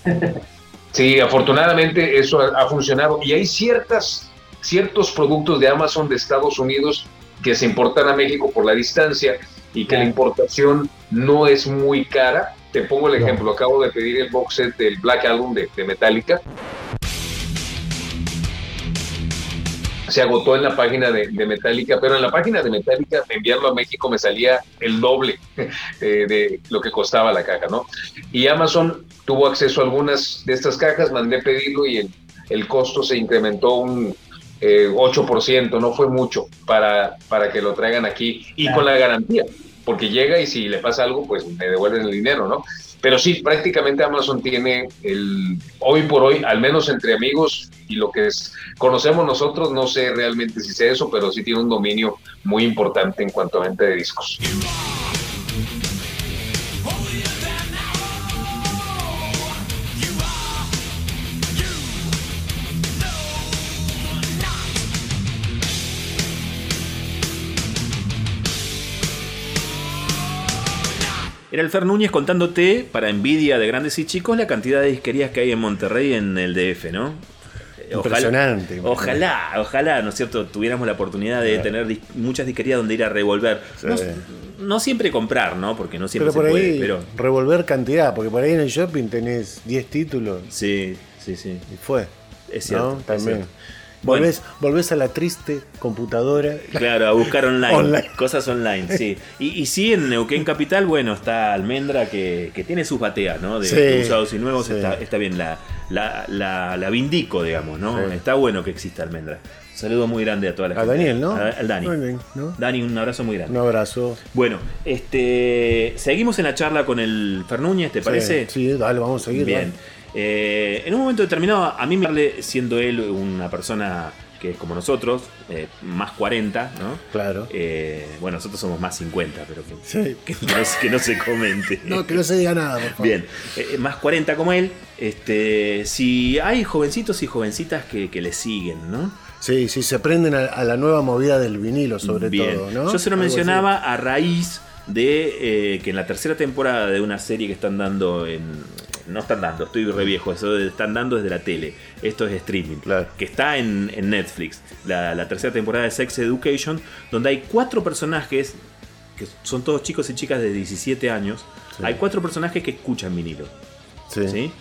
Sí, afortunadamente eso ha, ha funcionado. Y hay ciertas, ciertos productos de Amazon de Estados Unidos que se importan a México por la distancia y que la importación no es muy cara. Te pongo el ejemplo, acabo de pedir el box set del Black Album de, de Metallica. Se agotó en la página de, de Metallica, pero en la página de Metallica enviarlo a México me salía el doble eh, de lo que costaba la caja, ¿no? Y Amazon tuvo acceso a algunas de estas cajas, mandé pedirlo y el, el costo se incrementó un eh, 8%, no fue mucho para, para que lo traigan aquí y con la garantía, porque llega y si le pasa algo, pues me devuelven el dinero, ¿no? Pero sí, prácticamente Amazon tiene el, hoy por hoy, al menos entre amigos y lo que es, conocemos nosotros, no sé realmente si sé eso, pero sí tiene un dominio muy importante en cuanto a venta de discos. Era el Fer Núñez contándote, para envidia de grandes y chicos, la cantidad de disquerías que hay en Monterrey en el DF, ¿no? Impresionante. Ojalá, ojalá, ¿no es cierto?, tuviéramos la oportunidad de tener dis- muchas disquerías donde ir a revolver. No, no siempre comprar, ¿no? Porque no siempre Pero por se ahí puede, pero... revolver cantidad, porque por ahí en el shopping tenés 10 títulos Sí, sí, sí. y fue. Es cierto. ¿no? es También. cierto. Volvés, volvés a la triste computadora. Claro, a buscar online, Online. cosas online, sí. Y, y sí, en Neuquén Capital, bueno, está Almendra que, que tiene sus bateas, ¿no? De, Sí, de usados y nuevos, sí. está, está bien, la, la, la, la vindico, digamos, ¿no? Sí. Está bueno que exista Almendra. Un saludo muy grande a toda la A gente. Daniel, ¿no? A- al Dani. Muy bien, ¿no? Dani, un abrazo muy grande. Un abrazo. Bueno, este seguimos en la charla con el Fer Núñez, ¿te parece? Sí, sí, dale, vamos a seguir. Bien. Eh, en un momento determinado, a mí me siendo él una persona que es como nosotros, eh, más 40, ¿no? Claro. Eh, bueno, nosotros somos más 50, pero que, Sí. que no, que no se comente. No, que no se diga nada, por favor. Bien, eh, más 40 como él, este, si hay jovencitos y jovencitas que, que le siguen, ¿no? Sí, sí, se prenden a, a la nueva movida del vinilo, sobre Bien. todo, ¿no? Yo se lo Algo mencionaba a raíz de que en la tercera temporada de una serie que están dando en... No están dando, estoy re viejo, eso están dando desde la tele. Esto es streaming. Claro. Que está en, en Netflix. La, la tercera temporada de Sex Education, donde hay cuatro personajes, que son todos chicos y chicas de 17 años. Sí. Hay cuatro personajes que escuchan vinilo. ¿sí? sí.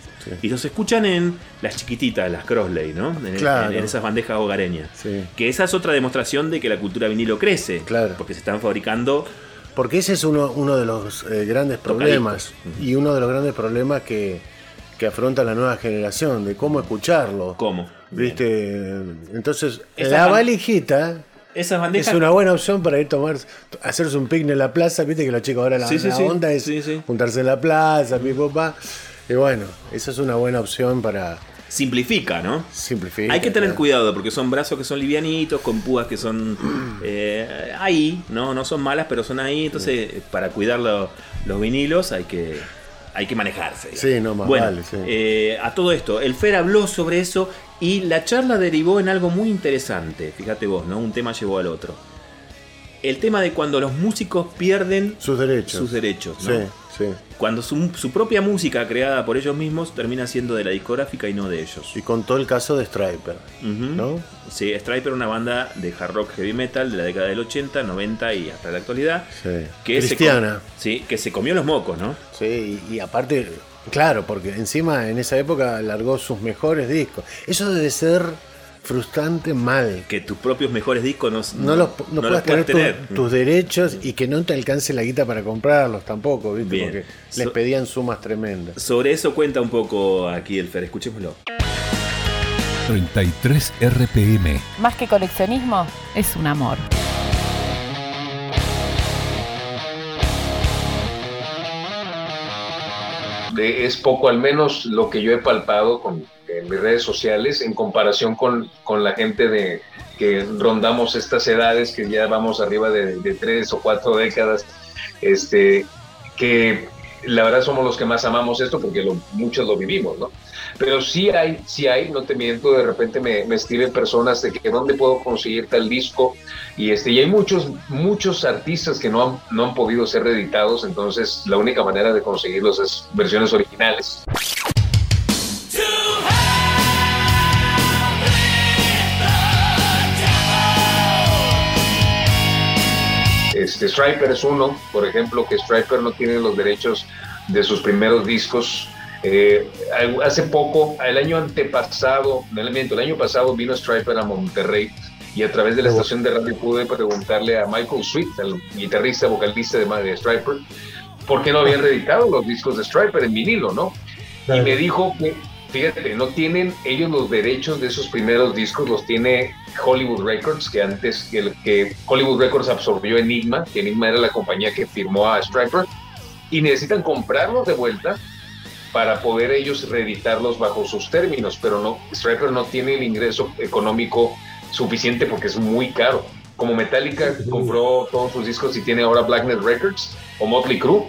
Y los escuchan en las chiquititas, las Crossley, ¿no? En, Claro. en- en esas bandejas hogareñas. Sí. Que esa es otra demostración de que la cultura vinilo crece. Claro. Porque se están fabricando. Porque ese es uno, uno de los eh, grandes problemas y uno de los grandes problemas que, que afronta la nueva generación, de cómo escucharlo. ¿Cómo? ¿Viste? Entonces, Esa la valijita Esas bandejas. es una buena opción para ir a tomar, hacerse un picnic en la plaza. Viste que los chicos ahora la, Sí, sí, la onda es Sí, juntarse en la plaza, mi papá. Y bueno, esa es una buena opción para Simplifica, ¿no? simplificar. Hay que tener claro. cuidado porque son brazos que son livianitos, con púas que son eh, ahí, ¿no? No son malas, pero son ahí. Entonces, para cuidar lo- los vinilos hay que, hay que manejarse. digamos. Sí, no, más bueno, vale, sí. eh, a todo esto, el Fer habló sobre eso y la charla derivó en algo muy interesante. Fíjate vos, ¿no? Un tema llevó al otro. El tema de cuando los músicos pierden Sus derechos. sus derechos, ¿no? Sí, sí. Cuando su, su propia música creada por ellos mismos termina siendo de la discográfica y no de ellos. Y contó el caso de Striper, Ujú. ¿no? Sí, Striper, una banda de hard rock heavy metal de la década del 80, 90 y hasta la actualidad. Sí. Que se Cristiana. com- sí, que se comió los mocos, ¿no? Sí, y, y aparte, claro, porque encima en esa época largó sus mejores discos. Eso debe ser frustrante mal. Que tus propios mejores discos no, No, los, no, los puedas tener, tu- tener. tus derechos y que no te alcance la guita para comprarlos tampoco, ¿viste? Bien. Porque les So- pedían sumas tremendas. Sobre eso cuenta un poco aquí el Fer, escuchémoslo. 33 RPM. Más que coleccionismo, es un amor. de- es poco al menos lo que yo he palpado con, en mis redes sociales en comparación con, con la gente de, que rondamos estas edades, que ya vamos arriba de, de tres o cuatro décadas, este, que la verdad somos los que más amamos esto porque lo- muchos lo vivimos, ¿no? Pero sí hay, sí hay, no te miento, de repente me, me escriben personas de que dónde puedo conseguir tal disco y este y hay muchos muchos artistas que no han, no han podido ser reeditados, entonces la única manera de conseguirlos es versiones originales. Este, Striper es uno, por ejemplo, que Striper no tiene los derechos de sus primeros discos. Eh, hace poco, el año antepasado, no, el año pasado vino Striper a Monterrey y a través de la estación de radio pude preguntarle a Michael Sweet, el guitarrista, vocalista de, de Striper, por qué no habían reeditado los discos de Striper en vinilo, ¿no? Y me dijo que, fíjate, no tienen ellos los derechos de esos primeros discos, los tiene Hollywood Records, que antes que, el- que Hollywood Records absorbió Enigma, que Enigma era la compañía que firmó a Striper, y necesitan comprarlos de vuelta para poder ellos reeditarlos bajo sus términos, pero no, Striper no tiene el ingreso económico suficiente porque es muy caro. Como Metallica compró todos sus discos y tiene ahora Blacknet Records o Motley Crue,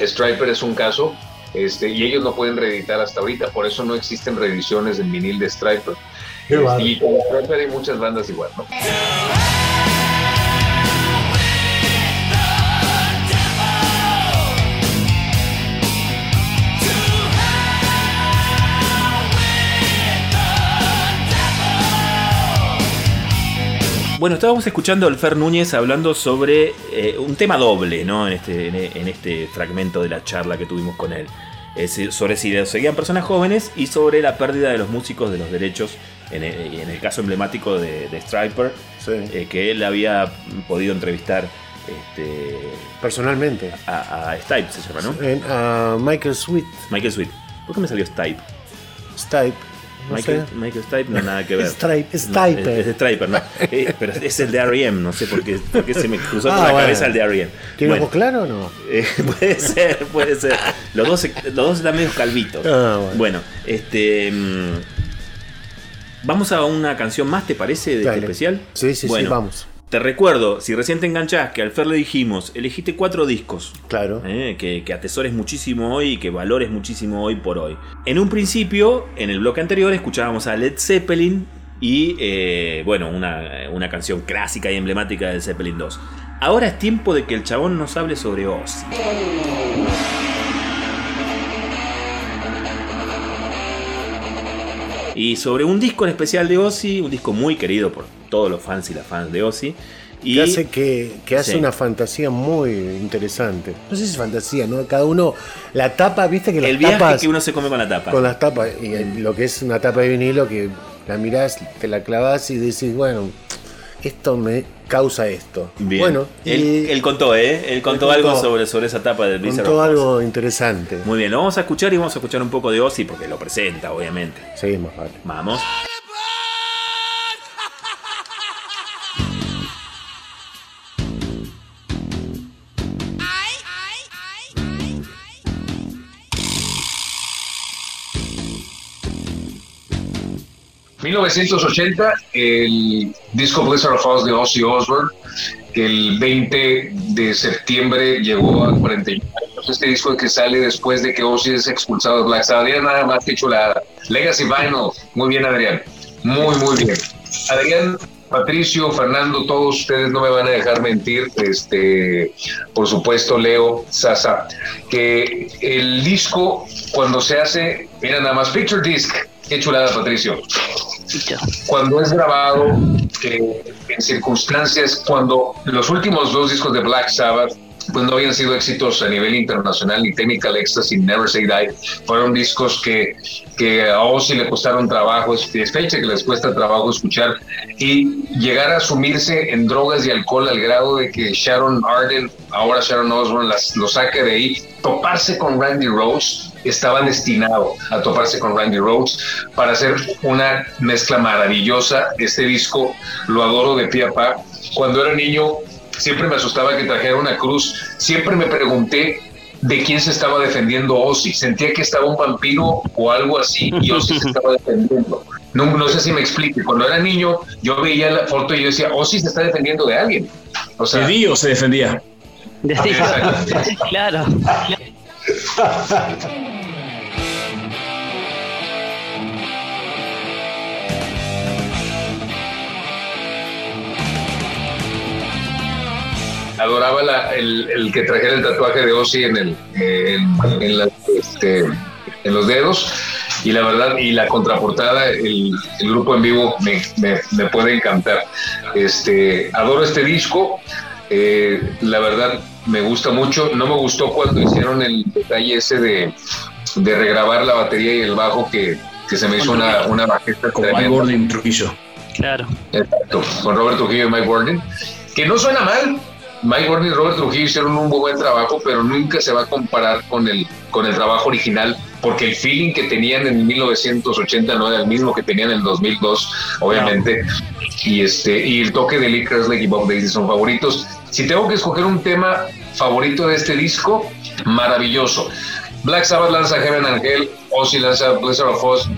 Striper es un caso, este, y ellos no pueden reeditar hasta ahorita, por eso no existen reediciones en vinil de Striper. Bárbaro. y con Striper hay muchas bandas igual, ¿no? Bueno, estábamos escuchando al Fer Núñez hablando sobre eh, un tema doble, ¿no? En este, en, este fragmento de la charla que tuvimos con él. Es sobre si seguían personas jóvenes y sobre la pérdida de los músicos de los derechos, en el, en el caso emblemático de, de Striper, Sí. eh, que él había podido entrevistar este, Personalmente. a, a Stipe, se llama, ¿no? A Michael Sweet, Michael Sweet. ¿Por qué me salió Stipe? Stipe. No Michael, sé. Michael Stipe no nada que ver. Stripe- No, Stipe. es, es Striper, no. Eh, pero es el de R.E.M., no sé por qué, por qué se me cruzó por Ah, la bueno. cabeza el de R.E.M. ¿Tiene Bueno, ojos claros o no? eh, puede ser, puede ser. Los dos, los dos están medio calvitos. Ah, bueno. bueno. este. mm, Vamos a una canción más, ¿te parece? De este especial. Sí, sí, sí, vamos. Te recuerdo, si recién te enganchás, que al Fer le dijimos, elegiste cuatro discos. Claro. Eh, que, que atesores muchísimo hoy y que valores muchísimo hoy por hoy. En un principio, en el bloque anterior, escuchábamos a Led Zeppelin y, eh, bueno, una, una canción clásica y emblemática del Zeppelin 2. Ahora es tiempo de que el chabón nos hable sobre Ozzy. Y sobre un disco en especial de Ozzy, un disco muy querido por todos los fans y las fans de Ozzy. Y que hace, que, que hace Sí. una fantasía muy interesante. No sé si es fantasía, ¿no? Cada uno, la tapa, viste que las el viaje tapas, que uno se come con la tapa. con las tapas, y el- lo que es una tapa de vinilo, que la mirás, te la clavas y decís, bueno, esto me causa esto. Bien. Bueno, él, contó, ¿eh? Él contó contó- algo sobre, sobre esa etapa del Blizzard contó algo interesante. Muy bien, lo vamos a escuchar y vamos a escuchar un poco de Ozzy porque lo presenta, obviamente. Seguimos, vale. Vamos. 1980, el disco Blizzard of Oz de Ozzy Osbourne, que el 20 de septiembre llegó a 41 años. Este disco que sale después de que Ozzy es expulsado de Black Sabbath. Nada más que chulada. Legacy Vinyl. Muy bien, Adrián. Muy, muy bien. Adrián, Patricio, Fernando, todos ustedes no me van a dejar mentir. Este, por supuesto, Leo, Sasa, que el disco, cuando se hace, mira nada más, Picture Disc. Qué chulada, Patricio. Cuando es grabado eh, en circunstancias, cuando los últimos dos discos de Black Sabbath pues no habían sido éxitos a nivel internacional, ni Technical Ecstasy, Never Say Die, fueron discos que, que a Ozzy le costaron trabajo, es fecha que les cuesta trabajo escuchar, y llegar a sumirse en drogas y alcohol al grado de que Sharon Arden, ahora Sharon Osbourne, las, lo saque de ahí, toparse con Randy Rhodes, estaba destinado a toparse con Randy Rhodes para hacer una mezcla maravillosa. Este disco lo adoro de pie a pa. Cuando era niño siempre me asustaba que trajera una cruz. Siempre me pregunté de quién se estaba defendiendo Ozzy. Sentía que estaba un vampiro o algo así y Ozzy se estaba defendiendo. No, no sé si me explique. Cuando era niño, yo veía la foto y yo decía, Ozzy se está defendiendo de alguien. O sea, De Dio se defendía. De- Exacto. claro. adoraba la- el, el que trajera el tatuaje de Ozzy en, el, en, en la- este, en los dedos. Y la verdad, y la contraportada, el, el grupo en vivo me, me- me puede encantar. Este, adoro este disco. eh, la verdad, me gusta mucho. No me gustó cuando hicieron el detalle ese de, de regrabar la batería y el bajo, que, que se me hizo una, una bajeta Con Mike. Gordon Trujillo. Claro. Exacto, con Robert Trujillo y Mike Gordon, que no suena mal. Mike Gordon y Robert Trujillo hicieron un muy buen trabajo, pero nunca se va a comparar con el, con el trabajo original, porque el feeling que tenían en 1980 no era el mismo que tenían en el 2002, obviamente. Y, este, y el toque de Lee Kerslake y Bob Daisy son favoritos. Si tengo que escoger un tema favorito de este disco, maravilloso. Black Sabbath lanza Heaven and Hell, Ozzy lanza Blizzard of Oz.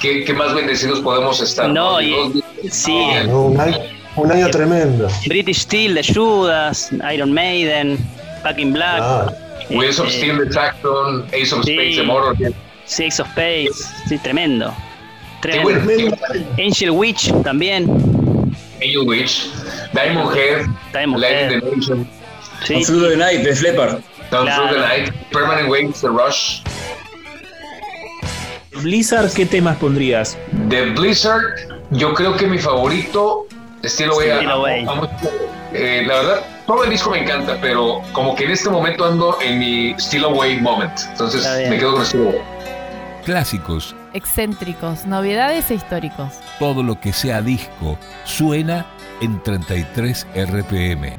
¿Qué, qué más bendecidos podemos estar? No, Y y- sí. Un año, un año tremendo. British Steel de Judas, Iron Maiden, Back in Black, Ah, Wheels of Este, Steel de Saxon, Ace of sí. Spades de Motorhead. Six of Spades, sí, tremendo. Tremendo. bueno. Angel Witch también. Angel Witch, Diamond Head, Diamond Light Head. Nation, Sí, Through the Night de Flepper. Down Claro. Through the Night, Permanent Waves, The Rush. Blizzard, ¿qué temas pondrías? De Blizzard, yo creo que mi favorito, estilo Way. Eh, la verdad, todo el disco me encanta, pero como que en este momento ando en mi Still Away moment. Entonces me quedo con Still Away. Clásicos, Excéntricos, novedades e históricos. todo lo que sea disco, suena en 33 RPM.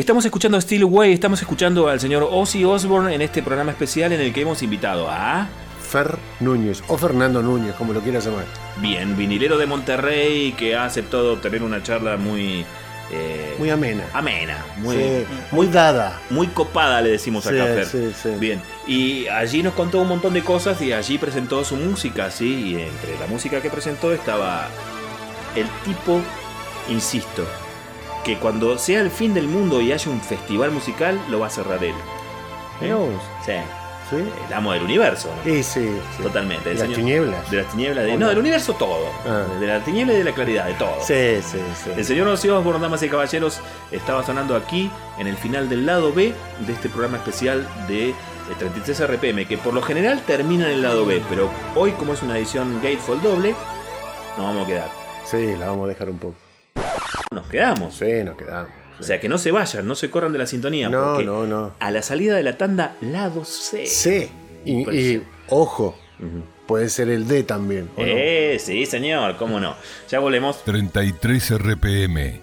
Estamos escuchando a Steel Way, estamos escuchando al señor Ozzy Osbourne en este programa especial en el que hemos invitado a... Fer Núñez o Fernando Núñez, como lo quieras llamar. Bien, vinilero de Monterrey que ha aceptado tener una charla muy... eh, Muy amena. amena, muy, Sí, muy dada. muy copada le decimos acá, Sí, Fer. sí, sí. Bien, y allí nos contó un montón de cosas y allí presentó su música, sí, y entre la música que presentó estaba el tipo, insisto, que cuando sea el fin del mundo y haya un festival musical, lo va a cerrar él. Vos. Sí, ¿Sí? el amo del universo, ¿no? Y sí, sí. Totalmente. ¿De las tinieblas? De las tinieblas, de, ¿O no, del universo todo. Ah. De la tiniebla y de la claridad, de todo. Sí, sí, sí. El señor Ozzy Osbourne, damas y caballeros, estaba sonando aquí en el final del lado B de este programa especial de eh, 33 RPM, que por lo general termina en el lado B, pero hoy como es una edición Gatefold doble, nos vamos a quedar. Sí, la vamos a dejar un poco. Nos quedamos. Sí, nos quedamos. O sea, que no se vayan, no se corran de la sintonía, No, porque no, no. a la salida de la tanda, lado C. Sí. Y, ojo, puede ser el D también. ¿o no? Eh, sí, señor, cómo no. Ya volvemos. 33 RPM,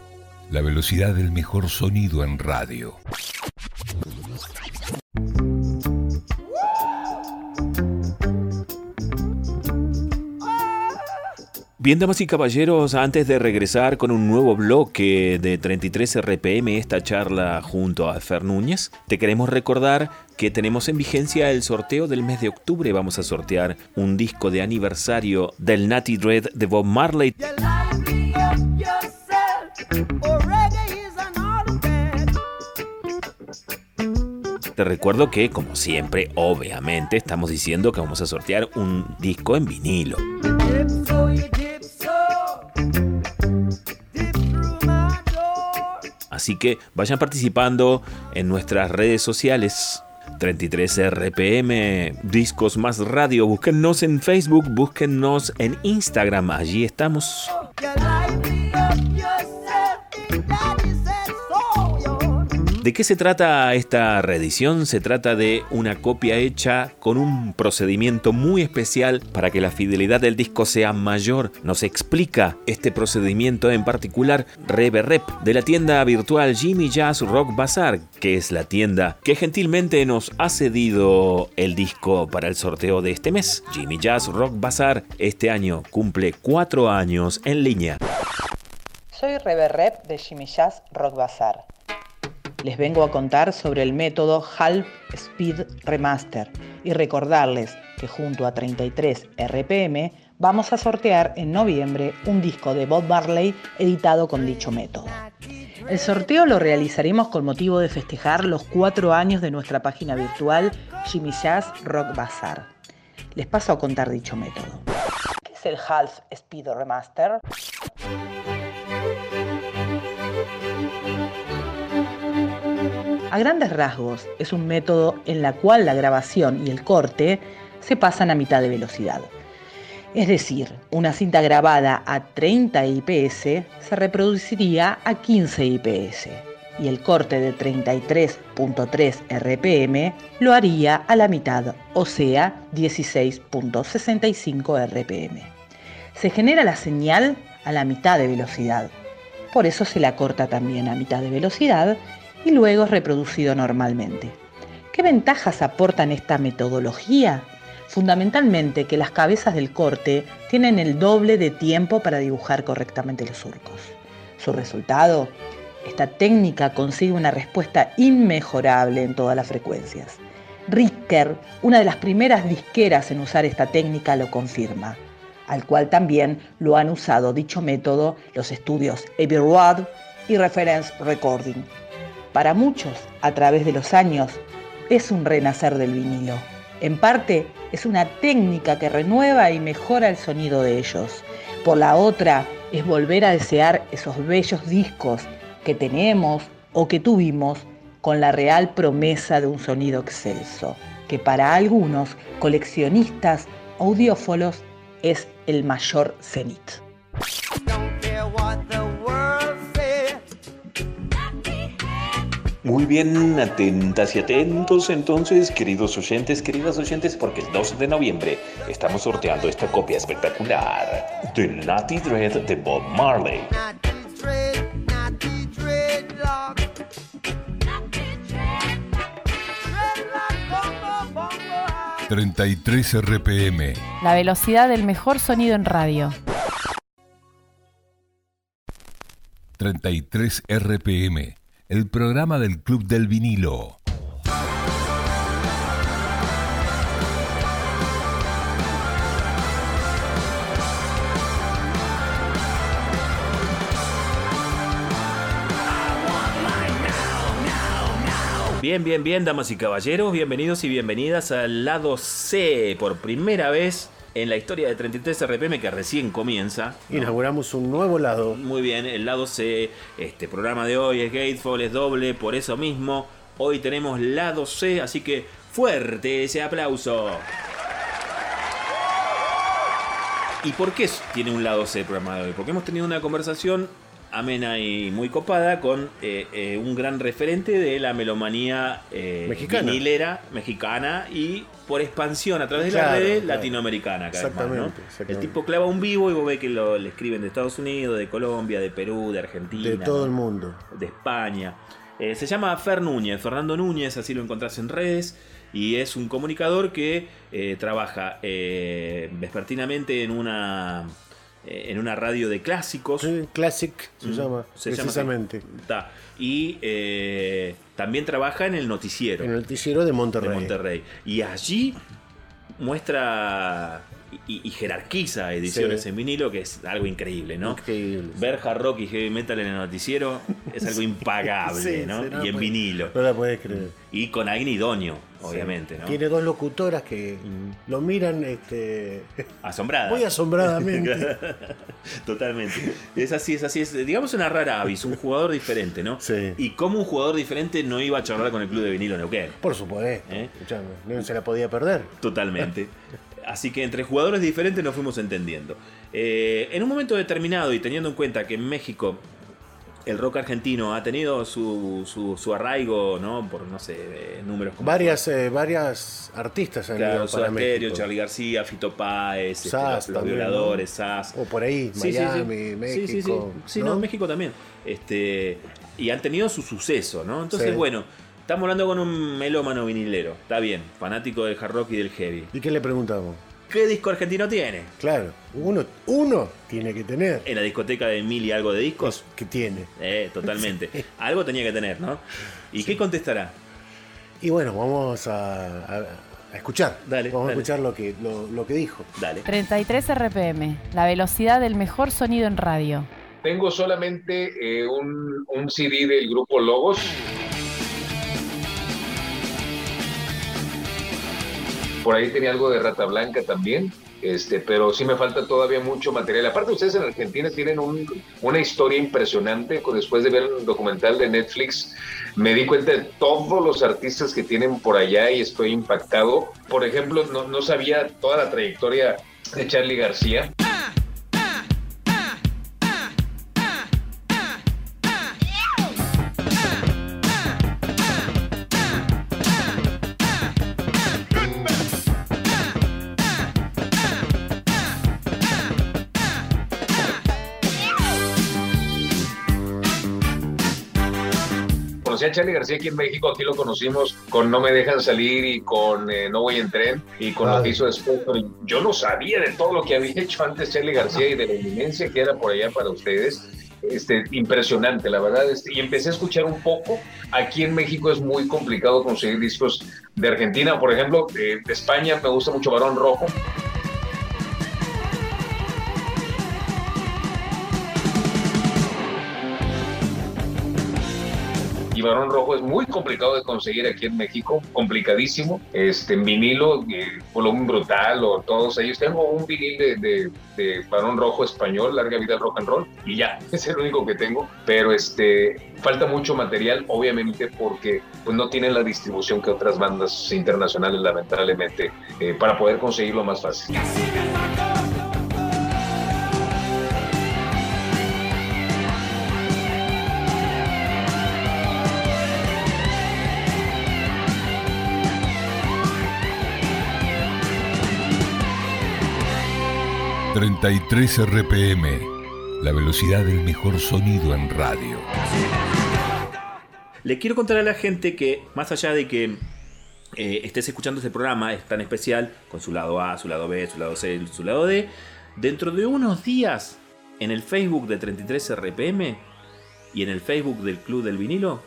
la velocidad del mejor sonido en radio. Bien, damas y caballeros, antes de regresar con un nuevo bloque de 33 RPM, esta charla junto a Fer Núñez, te queremos recordar que tenemos en vigencia el sorteo del mes de octubre. Vamos a sortear un disco de aniversario del Natty Dread de Bob Marley. Te recuerdo que, como siempre, obviamente, estamos diciendo que vamos a sortear un disco en vinilo. Así que vayan participando en nuestras redes sociales. 33 RPM, Discos Más Radio. Búsquennos en Facebook, búsquennos en Instagram. Allí estamos. ¿De qué se trata esta reedición? Se trata de una copia hecha con un procedimiento muy especial para que la fidelidad del disco sea mayor. Nos explica este procedimiento en particular Rebe Rep de la tienda virtual Jimmy Jazz Rock Bazaar, que es la tienda que gentilmente nos ha cedido el disco para el sorteo de este mes. Jimmy Jazz Rock Bazaar este año cumple cuatro años en línea. Soy Rebe Rep de Jimmy Jazz Rock Bazaar. Les vengo a contar sobre el método Half Speed Remaster y recordarles que junto a 33 RPM vamos a sortear en noviembre un disco de Bob Marley editado con dicho método. El sorteo lo realizaremos con motivo de festejar los cuatro años de nuestra página virtual Jimmy Jazz Rock Bazaar. Les paso a contar dicho método. ¿Qué es el Half Speed Remaster? A grandes rasgos, es un método en la cual la grabación y el corte se pasan a mitad de velocidad. Es decir, una cinta grabada a 30 IPS se reproduciría a 15 IPS y el corte de 33.3 RPM lo haría a la mitad, o sea, 16.65 RPM. Se genera la señal a la mitad de velocidad, por eso se la corta también a mitad de velocidad y luego es reproducido normalmente. ¿Qué ventajas aportan esta metodología? Fundamentalmente que las cabezas del corte tienen el doble de tiempo para dibujar correctamente los surcos. Su resultado, esta técnica consigue una respuesta inmejorable en todas las frecuencias. Ricker, una de las primeras disqueras en usar esta técnica, lo confirma, al cual también lo han usado dicho método los estudios Abbey y Reference Recording. Para muchos, a través de los años, es un renacer del vinilo. En parte, es una técnica que renueva y mejora el sonido de ellos. Por la otra, es volver a desear esos bellos discos que tenemos o que tuvimos con la real promesa de un sonido excelso, que para algunos coleccionistas audiófolos es el mayor cenit. Muy bien, atentas y atentos entonces, queridos oyentes, queridas oyentes, porque el 2 de noviembre estamos sorteando esta copia espectacular de Natty Dread de Bob Marley. ...33 RPM... ...la velocidad del mejor sonido en radio... ...33 RPM... El programa del Club del Vinilo. Bien, bien, bien, damas y caballeros, bienvenidos y bienvenidas al lado C, por primera vez en la historia de 33 RPM que recién comienza. ¿no? Inauguramos un nuevo lado. Muy bien, el lado C, este programa de hoy es Gatefall, es doble, por eso mismo, hoy tenemos lado C, así que fuerte ese aplauso. ¿Y por qué tiene un lado C el programa de hoy? Porque hemos tenido una conversación amena y muy copada con eh, eh, un gran referente de la melomanía eh, Mexicana. vinilera mexicana y por expansión a través de la red claro. latinoamericana cada más, ¿no? Exactamente, exactamente. El tipo clava un vivo y vos ves que lo, le escriben de Estados Unidos, de Colombia, de Perú, de Argentina, De todo ¿no? el mundo. de España. Eh, se llama Fer Núñez, Fernando Núñez, así lo encontrás en redes. Y es un comunicador que eh, trabaja eh, vespertinamente en una, en una radio de clásicos. Classic se Mm, llama, se llama precisamente. Ta. Y eh, también trabaja en el noticiero En el noticiero de Monterrey. de Monterrey. Y allí muestra y, y jerarquiza ediciones Sí. en vinilo, que es algo increíble, ¿no? Increíble. Ver hard rock y heavy metal en el noticiero es algo impagable, Sí, ¿no? sí, no y en puede- vinilo. No la puedes creer. Y con alguien idóneo, obviamente, ¿no? Tiene dos locutoras que lo miran este, Asombrada. muy asombradamente. Totalmente. Es así, es así. Es, digamos una rara avis, un jugador diferente, ¿no? Sí. Y como un jugador diferente no iba a charlar con el club de vinilo Neuquén. Por supuesto. ¿Eh? escuchame, no se la podía perder. Totalmente. Así que entre jugadores diferentes nos fuimos entendiendo. Eh, en un momento determinado y teniendo en cuenta que en México el rock argentino ha tenido su, su, su arraigo, ¿no? Por, no sé, números como... Varias, eh, varias artistas han Claro, para México. Charlie García, Fito Páez, este, los, los violadores, ¿no? Sass. O por ahí, Sí, sí, sí. Miami, Sí, México. sí, sí. No, en México también. Este, y han tenido su suceso, ¿no? Entonces, bueno, estamos hablando con un melómano vinilero. Está bien, fanático del hard rock y del heavy. ¿Y qué le preguntamos? ¿Qué disco argentino tiene? Claro, uno, uno tiene que tener. En la discoteca de mil y algo de discos. que tiene. Eh, totalmente. Algo tenía que tener, ¿no? ¿Y qué contestará? Y bueno, vamos a, a- a escuchar. Dale, vamos dale. a escuchar lo que, lo, lo que dijo. Dale. 33 RPM. La velocidad del mejor sonido en radio. Tengo solamente eh, un, un CD del grupo Logos. Por ahí tenía algo de Rata Blanca también, este, pero sí me falta todavía mucho material. Aparte, ustedes en Argentina tienen un- una historia impresionante. Después de ver el documental de Netflix, me di cuenta de todos los artistas que tienen por allá y estoy impactado. Por ejemplo, no, no sabía toda la trayectoria de Charlie García. Conocí a Charlie García aquí en México, aquí lo conocimos con No me dejan salir y con eh, No voy en tren y con lo que hizo después. Yo no sabía de todo lo que había hecho antes Charlie García y de la eminencia que era por allá para ustedes. Este, impresionante, la verdad. Este, y empecé a escuchar un poco. Aquí en México es muy complicado conseguir discos de Argentina. Por ejemplo, de, de España me gusta mucho Barón Rojo. Y Barón Rojo es muy complicado de conseguir aquí en México, complicadísimo. Este, en vinilo, eh, volumen brutal o todos ellos. Tengo un vinil de, de, de Barón Rojo español, Larga Vida Rock and Roll, y ya, es el único que tengo. Pero este, falta mucho material, obviamente, porque pues, no tienen la distribución que otras bandas internacionales, lamentablemente, eh, para poder conseguirlo más fácil. Música 33 RPM, la velocidad del mejor sonido en radio. Le quiero contar a la gente que, más allá de que eh, estés escuchando este programa, es tan especial, con su lado A, su lado B, su lado C, su lado D, dentro de unos días, en el Facebook de 33 RPM y en el Facebook del Club del Vinilo,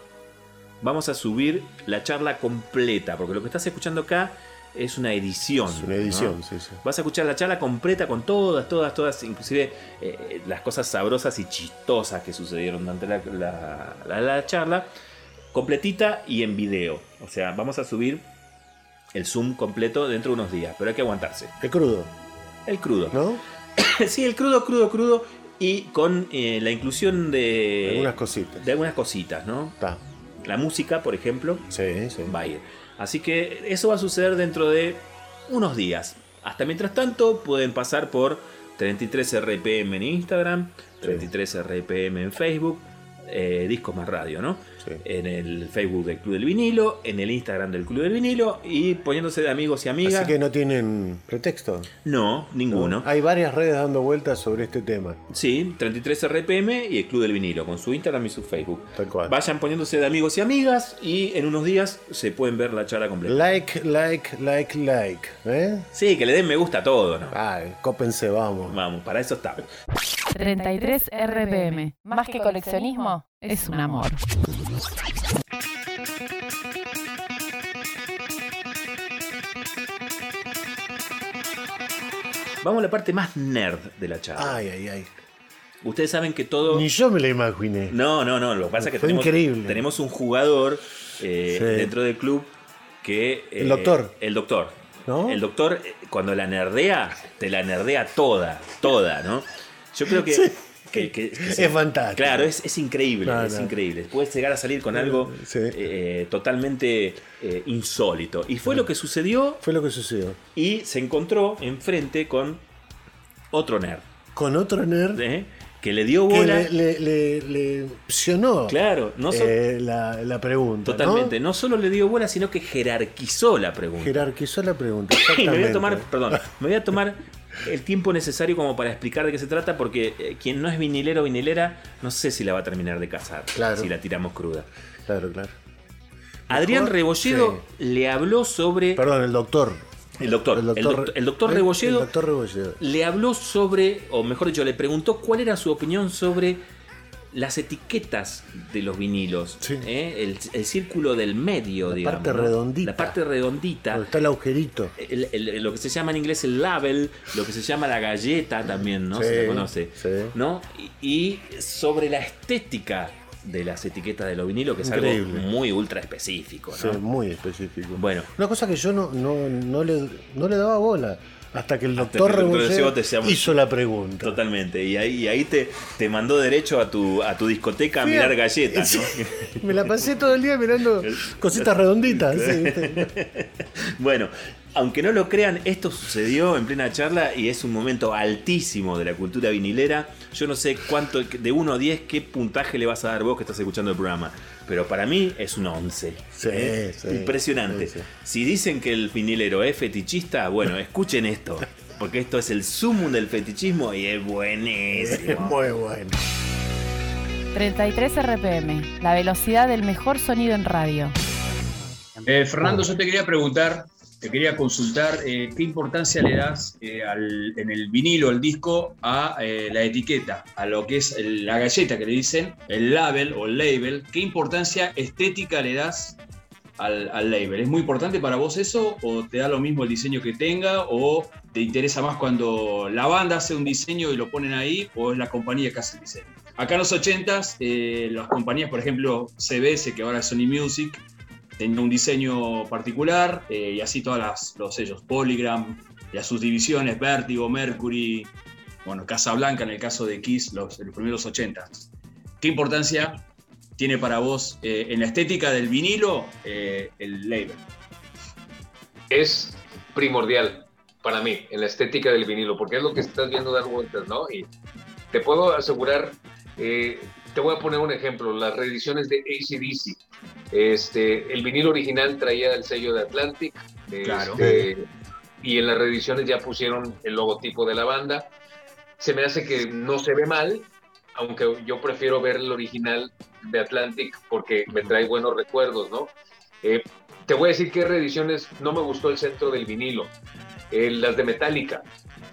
vamos a subir la charla completa, porque lo que estás escuchando acá es una edición. Es una edición, ¿no? sí, sí. Vas a escuchar la charla completa con todas, todas, todas, inclusive eh, las cosas sabrosas y chistosas que sucedieron durante la, la- la- la charla, completita y en video. O sea, vamos a subir el Zoom completo dentro de unos días, pero hay que aguantarse. El crudo. El crudo. ¿No? sí, el crudo, crudo, crudo. Y con eh, la inclusión de. Algunas cositas. De algunas cositas, ¿no? Está. La música, por ejemplo, Sí, sí. va a ir. Así que eso va a suceder dentro de unos días. Hasta mientras tanto, pueden pasar por 33 RPM en Instagram, 33 RPM en Facebook, eh, Discos más Radio, ¿no? En el Facebook del Club del Vinilo, en el Instagram del Club del Vinilo y poniéndose de amigos y amigas. Así que no tienen pretexto. No, ninguno. ¿no? Hay varias redes dando vueltas sobre este tema. Sí, 33 RPM y el Club del Vinilo, con su Instagram y su Facebook. Tal cual. Vayan poniéndose de amigos y amigas y en unos días se pueden ver la charla completa. Like, like, like, like. ¿eh? Sí, que le den me gusta a todo, ¿no? Ay, cópense, vamos. Vamos, para eso estamos. 33 RPM. Más que coleccionismo, es un amor. Vamos a la parte más nerd de la charla. Ay, ay, ay. Ustedes saben que todo. Ni yo me la imaginé. No, no, no. Lo que pasa es que Fue tenemos, increíble. tenemos un jugador eh, Sí. dentro del club que. eh, El doctor. El doctor. ¿No? El doctor, eh, cuando la nerdea, te la nerdea toda, toda, ¿no? Yo creo que. Sí. Que- que- que Es se- fantástico. Claro, es, es increíble, No, es no. increíble. Puedes llegar a salir con algo Sí. eh, totalmente eh, insólito. Y fue lo que sucedió Fue lo que sucedió. y se encontró enfrente con otro nerd. Con otro nerd ¿eh? Que le dio que bola. le, le, le, le opcionó Claro, no so- eh, la, la pregunta. Totalmente. ¿no? ¿no? solo le dio bola, sino que jerarquizó la pregunta. Jerarquizó la pregunta. Y me voy a exactamente. tomar, perdón, me voy a tomar el tiempo necesario como para explicar de qué se trata, porque eh, quien no es vinilero o vinilera, no sé si la va a terminar de casar, Claro. si la tiramos cruda. Claro, claro. Adrián Rebolledo le habló sobre. Perdón, el doctor. El doctor. El doctor, el doctor Rebolledo El doctor Rebolledo. le habló sobre, o mejor dicho, le preguntó cuál era su opinión sobre las etiquetas de los vinilos. ¿eh? el, el círculo del medio, La digamos. parte redondita. La parte redondita. Donde está el agujerito. El- el- lo que se llama en inglés el label, lo que se llama la galleta también, ¿no? Sí, se le conoce. sí. ¿No? Y, y sobre la estética de las etiquetas de los vinilos, que es Increíble. algo muy ultra específico, Sí, ¿no? muy específico. Bueno. Una cosa que yo no, no, no, le, no le daba bola. Hasta que el doctor hizo la pregunta. Totalmente. Y ahí, y ahí te, te mandó derecho a tu, a tu discoteca a mirar galletas, ¿no? Me la pasé todo el día mirando cositas redonditas. Bueno, aunque no lo crean, esto sucedió en plena charla y es un momento altísimo de la cultura vinilera. Yo no sé cuánto, de 1 a 10, qué puntaje le vas a dar vos que estás escuchando el programa. Pero para mí es un 11. Sí, ¿eh? sí, Impresionante. sí, sí. Si dicen que el vinilero es fetichista, bueno, escuchen esto. Porque esto es el sumum del fetichismo y es buenísimo. Muy bueno. 33 RPM, la velocidad del mejor sonido en radio. Eh, Fernando, yo te quería preguntar, te quería consultar, eh, ¿qué importancia le das eh, al- en el vinilo, el disco, a eh, la etiqueta, a lo que es el- la galleta que le dicen, el label o el label? ¿Qué importancia estética le das al, al label? ¿Es muy importante para vos eso o te da lo mismo el diseño que tenga o te interesa más cuando la banda hace un diseño y lo ponen ahí o es la compañía que hace el diseño? Acá en los 80s, eh, las compañías, por ejemplo, CBS, que ahora es Sony Music, tenía un diseño particular eh, y así todos las- los sellos, Polygram, a sus divisiones, Vertigo, Mercury, bueno, Casablanca en el caso de Kiss, los, los primeros 80. ¿Qué importancia tiene para vos eh, en la estética del vinilo eh, el label? es primordial para mí en la estética del vinilo, porque es lo que estás viendo dar vueltas, ¿no? Y te puedo asegurar, eh, te voy a poner un ejemplo, las reediciones de ACDC. Este, el vinilo original traía el sello de Atlantic, Claro. este, y en las reediciones ya pusieron el logotipo de la banda. Se me hace que no se ve mal, aunque yo prefiero ver el original de Atlantic porque me trae buenos recuerdos, ¿no? Eh, te voy a decir qué reediciones no me gustó el centro del vinilo. Eh, las de Metallica.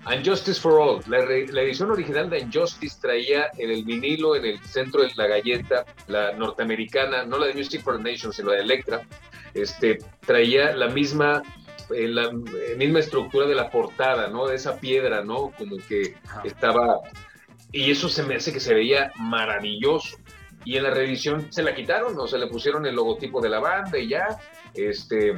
Unjustice for All. La, re- la edición original de Unjustice traía en el vinilo, en el centro de la galleta, la norteamericana, no la de Music for the Nation, sino la de Electra, este, traía la misma, eh, la misma estructura de la portada, ¿no? De esa piedra, ¿no? Como que estaba... Y eso se me hace que se veía maravilloso. Y en la reedición se la quitaron, o se le pusieron el logotipo de la banda y ya. Este,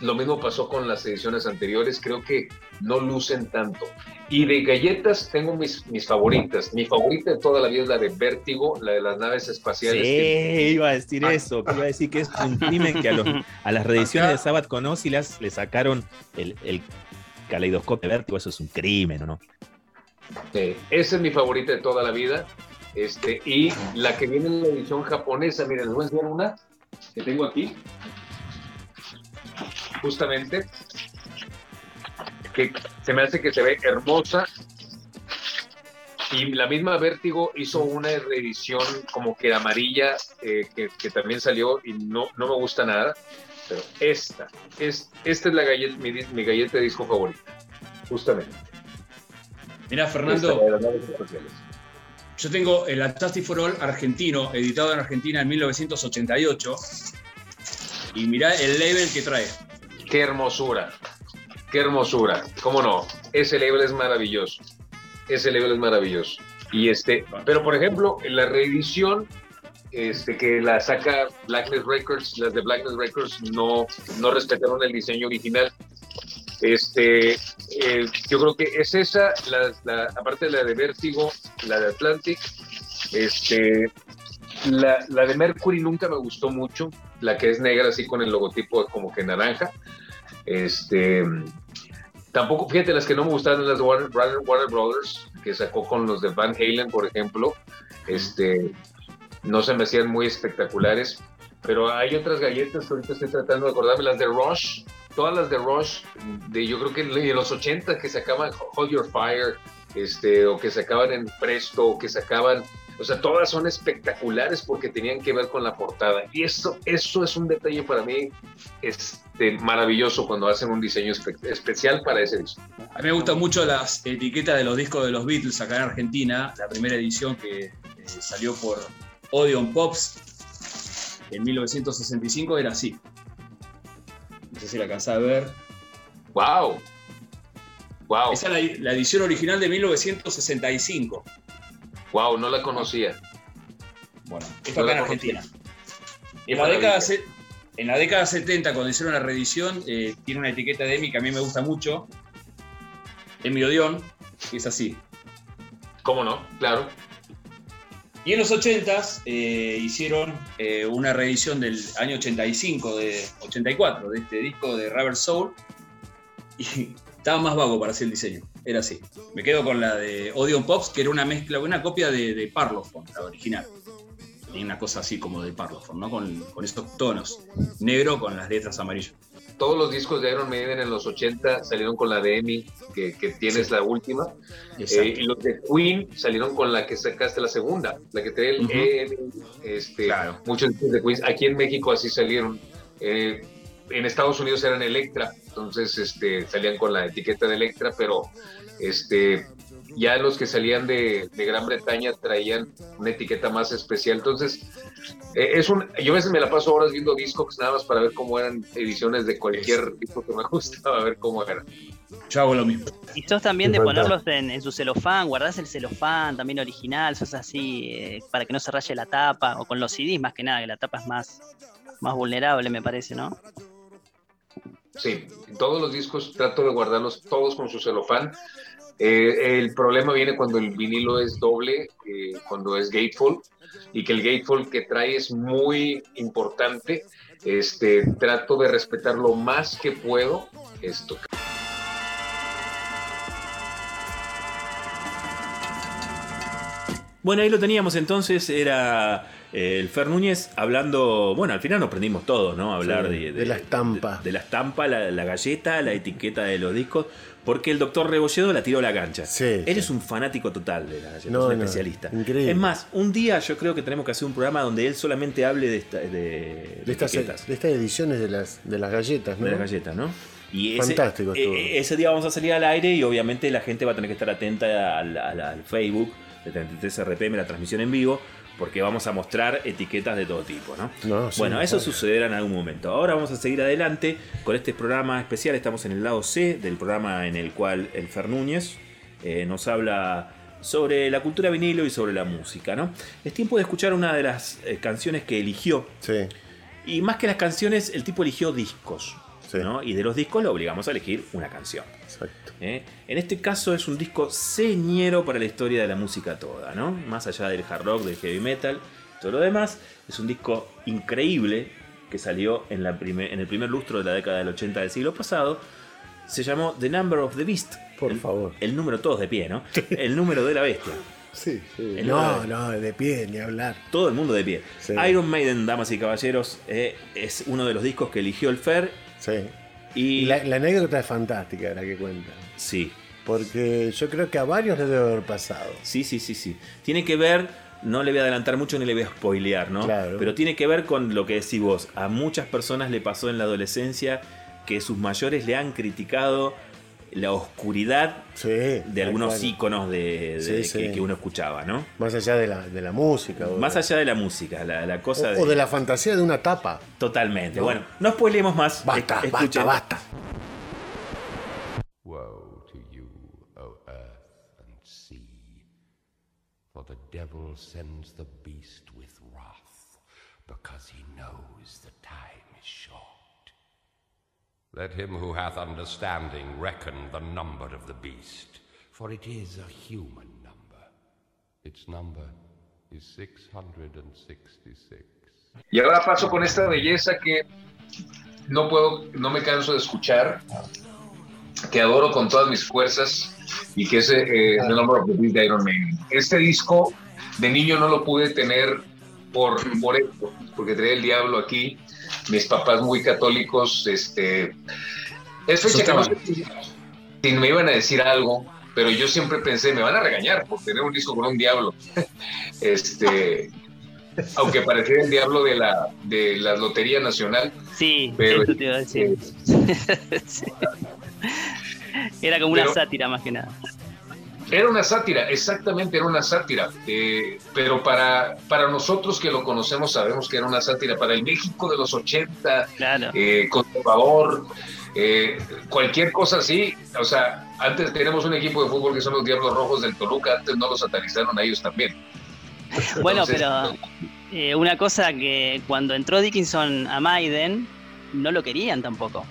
lo mismo pasó con las ediciones anteriores, creo que no lucen tanto. Y de galletas tengo mis, mis favoritas. Mi favorita de toda la vida es la de Vértigo, la de las naves espaciales. Sí, que- iba a decir eso. que Iba a decir que es un crimen que a, los- a las reediciones de Sabbath con Ozzy las- le sacaron el, el caleidoscopio de vértigo. Eso es un crimen, ¿o no? Eh, esa es mi favorita de toda la vida. Este, y la que viene en la edición japonesa, miren, les voy a enseñar una que tengo aquí. Justamente. Que se me hace que se ve hermosa. Y la misma Vértigo hizo una reedición como que amarilla, eh, que, que también salió y no, no me gusta nada. Pero esta, es, esta es la galleta, mi, mi galleta de disco favorita. Justamente. Mirá, Esta, Fernando, yo tengo el Justice for All argentino, editado en Argentina en 1988. Y mirá el label que trae. Qué hermosura, qué hermosura. ¿Cómo no? Ese label es maravilloso. Ese label es maravilloso. Y este, pero por ejemplo, en la reedición este, que la saca Blackness Records, las de Blackness Records no, no respetaron el diseño original. Este, eh, yo creo que es esa, la, aparte de la de Vértigo, la de Atlantic, este, la, la de Mercury nunca me gustó mucho, la que es negra así con el logotipo como que naranja. Este, tampoco, fíjate, las que no me gustaron las de Warner, Brothers, que sacó con los de Van Halen, por ejemplo. Este, no se me hacían muy espectaculares, pero hay otras galletas que ahorita estoy tratando de acordarme, las de Rush, todas las de Rush, de yo creo que en los 80 que sacaban Hold Your Fire, este, o que sacaban en Presto, o que sacaban, o sea, todas son espectaculares porque tenían que ver con la portada. Y eso, eso es un detalle para mí este, maravilloso cuando hacen un diseño espe- especial para ese disco. A mí me gustan mucho las etiquetas de los discos de los Beatles acá en Argentina. La primera edición que eh, salió por Odeon Pops en 1965 era así. No sé si la alcanzás a ver. ¡Wow! ¡Wow! Esa es la, la edición original de 1965. ¡Wow! No la conocía. Bueno, esto acá en Argentina. En la, década, se- en la década 70, cuando hicieron la reedición, eh, tiene una etiqueta de Emi que a mí me gusta mucho. Emi Odeon, que es así. ¿Cómo no? Claro. Y en los 80s eh, hicieron eh, una reedición del año 85, de 84, de este disco de Rubber Soul. Y estaba más vago para hacer el diseño. Era así. Me quedo con la de Odeon Pops, que era una mezcla, una copia de, de Parlophone, la original. Tenía una cosa así como de Parlophone, ¿no? Con, con esos tonos. Negro con las letras amarillas. Todos los discos de Iron Maiden en los 80 salieron con la de Emi, que, que tienes la última. Eh, y los de Queen salieron con la que sacaste la segunda, la que trae el Ujú. EM, este, Muchos discos de Queen. Aquí en México así salieron. Eh, en Estados Unidos eran Electra, entonces este, salían con la etiqueta de Electra, pero este, ya los que salían de, de Gran Bretaña traían una etiqueta más especial. Entonces, eh, es un, yo a veces me la paso horas viendo discos nada más para ver cómo eran ediciones de cualquier disco que me gustaba, a ver cómo eran. Yo hago lo mismo. Y sos también de ponerlos en, en su celofán, guardás el celofán también original, sos así eh, para que no se raye la tapa, o con los CDs más que nada, que la tapa es más, más vulnerable, me parece, ¿no? Sí, todos los discos trato de guardarlos todos con su celofán. Eh, el problema viene cuando el vinilo es doble, eh, cuando es gatefold, y que el gatefold que trae es muy importante. Este, trato de respetar lo más que puedo esto. Bueno, ahí lo teníamos entonces, era el Fer Núñez hablando, bueno, al final nos prendimos todos, ¿no? Hablar Sí, de, de la estampa. De, de la estampa, la, la galleta, la etiqueta de los discos. porque el doctor Rebolledo la tiró a la cancha. Sí, Él es un fanático total de la galleta, No, es un no, especialista. increíble. Es más, un día yo creo que tenemos que hacer un programa donde él solamente hable de, esta- de, De estas, etiquetas, de estas ediciones de las, de las galletas, ¿no? de las galletas, ¿no? Y ese, Fantástico eh, ese día vamos a salir al aire y obviamente la gente va a tener que estar atenta al, al- al Facebook de 33 RPM, la transmisión en vivo, porque vamos a mostrar etiquetas de todo tipo, ¿no? No, sí, bueno, eso sucederá en algún momento. Ahora vamos a seguir adelante con este programa especial. Estamos en el lado C del programa en el cual el Fer Núñez eh, nos habla sobre la cultura vinilo y sobre la música, ¿no? Es tiempo de escuchar una de las eh, canciones que eligió. Sí. Y más que las canciones, el tipo eligió discos. ¿no? Y de los discos lo obligamos a elegir una canción. ¿Eh? En este caso es un disco señero para la historia de la música toda, ¿no? Más allá del hard rock, del heavy metal, todo lo demás. Es un disco increíble que salió en, la prime- en el primer lustro de la década del 80 del siglo pasado. Se llamó The Number of the Beast. Por El- favor. El número todos de pie, ¿no? El número de la bestia. Sí, sí. No, no, de pie, ni hablar. Todo el mundo de pie. Sí. Iron Maiden, damas y caballeros, eh, es uno de los discos que eligió el Fer. Sí. Y, Y la, la anécdota es fantástica, la que cuenta. Sí. Porque yo creo que a varios les debe haber pasado. Sí, sí, sí, sí. Tiene que ver, no le voy a adelantar mucho ni le voy a spoilear, ¿no? Claro. Pero tiene que ver con lo que decís vos. A muchas personas le pasó en la adolescencia que sus mayores le han criticado la oscuridad de algunos cual. íconos de, de- Sí, sí. Que, uno escuchaba, ¿no? Más allá de la, de la música. o Más de- allá de la música, la, la cosa o, o de la fantasía de una tapa. Totalmente. ¿no? Bueno, no spoilemos más. Basta, basta, basta. Devil sends the beast with wrath, because he knows the time is short. Let him who hath understanding reckon the number of the beast, for it is a human number. Its number is 666. Y ahora paso con esta belleza que no puedo, no me canso de escuchar, que adoro con todas mis fuerzas y que es eh, The Number of the Beast de Iron Maiden. Este disco de niño no lo pude tener por, por esto, porque traía el diablo aquí. Mis papás muy católicos, este, es fecha que no sé si, si me iban a decir algo, pero yo siempre pensé, me van a regañar por tener un disco con un diablo. este, aunque parecía el diablo de la, de la Lotería Nacional. Sí, Pero- eso te iba a decir. Sí. Era como una sátira más que nada. Era una sátira, exactamente, era una sátira. Eh, pero para, para nosotros que lo conocemos sabemos que era una sátira. Para el México de los 80, eh, conservador, eh, cualquier cosa así. O sea, antes tenemos un equipo de fútbol que son los Diablos Rojos del Toluca, antes no los satanizaron a ellos también. Bueno, Entonces, pero eh, una cosa que cuando entró Dickinson a Maiden, no lo querían tampoco.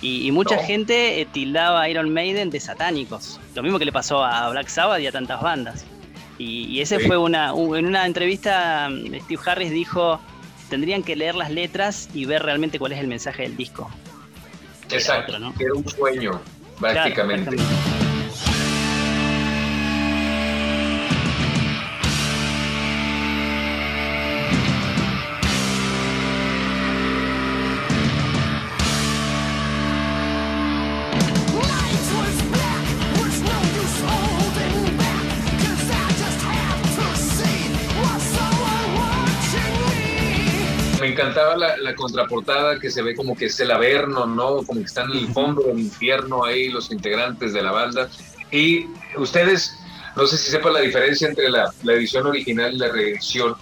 Y, y mucha No. gente eh, tildaba a Iron Maiden de satánicos. Lo mismo que le pasó a Black Sabbath y a tantas bandas. Y, y ese Sí. fue una. un- en una entrevista, mm, Steve Harris dijo: tendrían que leer las letras y ver realmente cuál es el mensaje del disco. Exacto, era un sueño, prácticamente. Me encantaba la, la contraportada que se ve como que es el Averno, ¿no? Como que están en el fondo del infierno ahí los integrantes de la banda. Y ustedes, no sé si sepan la diferencia entre la, la edición original y la reedición.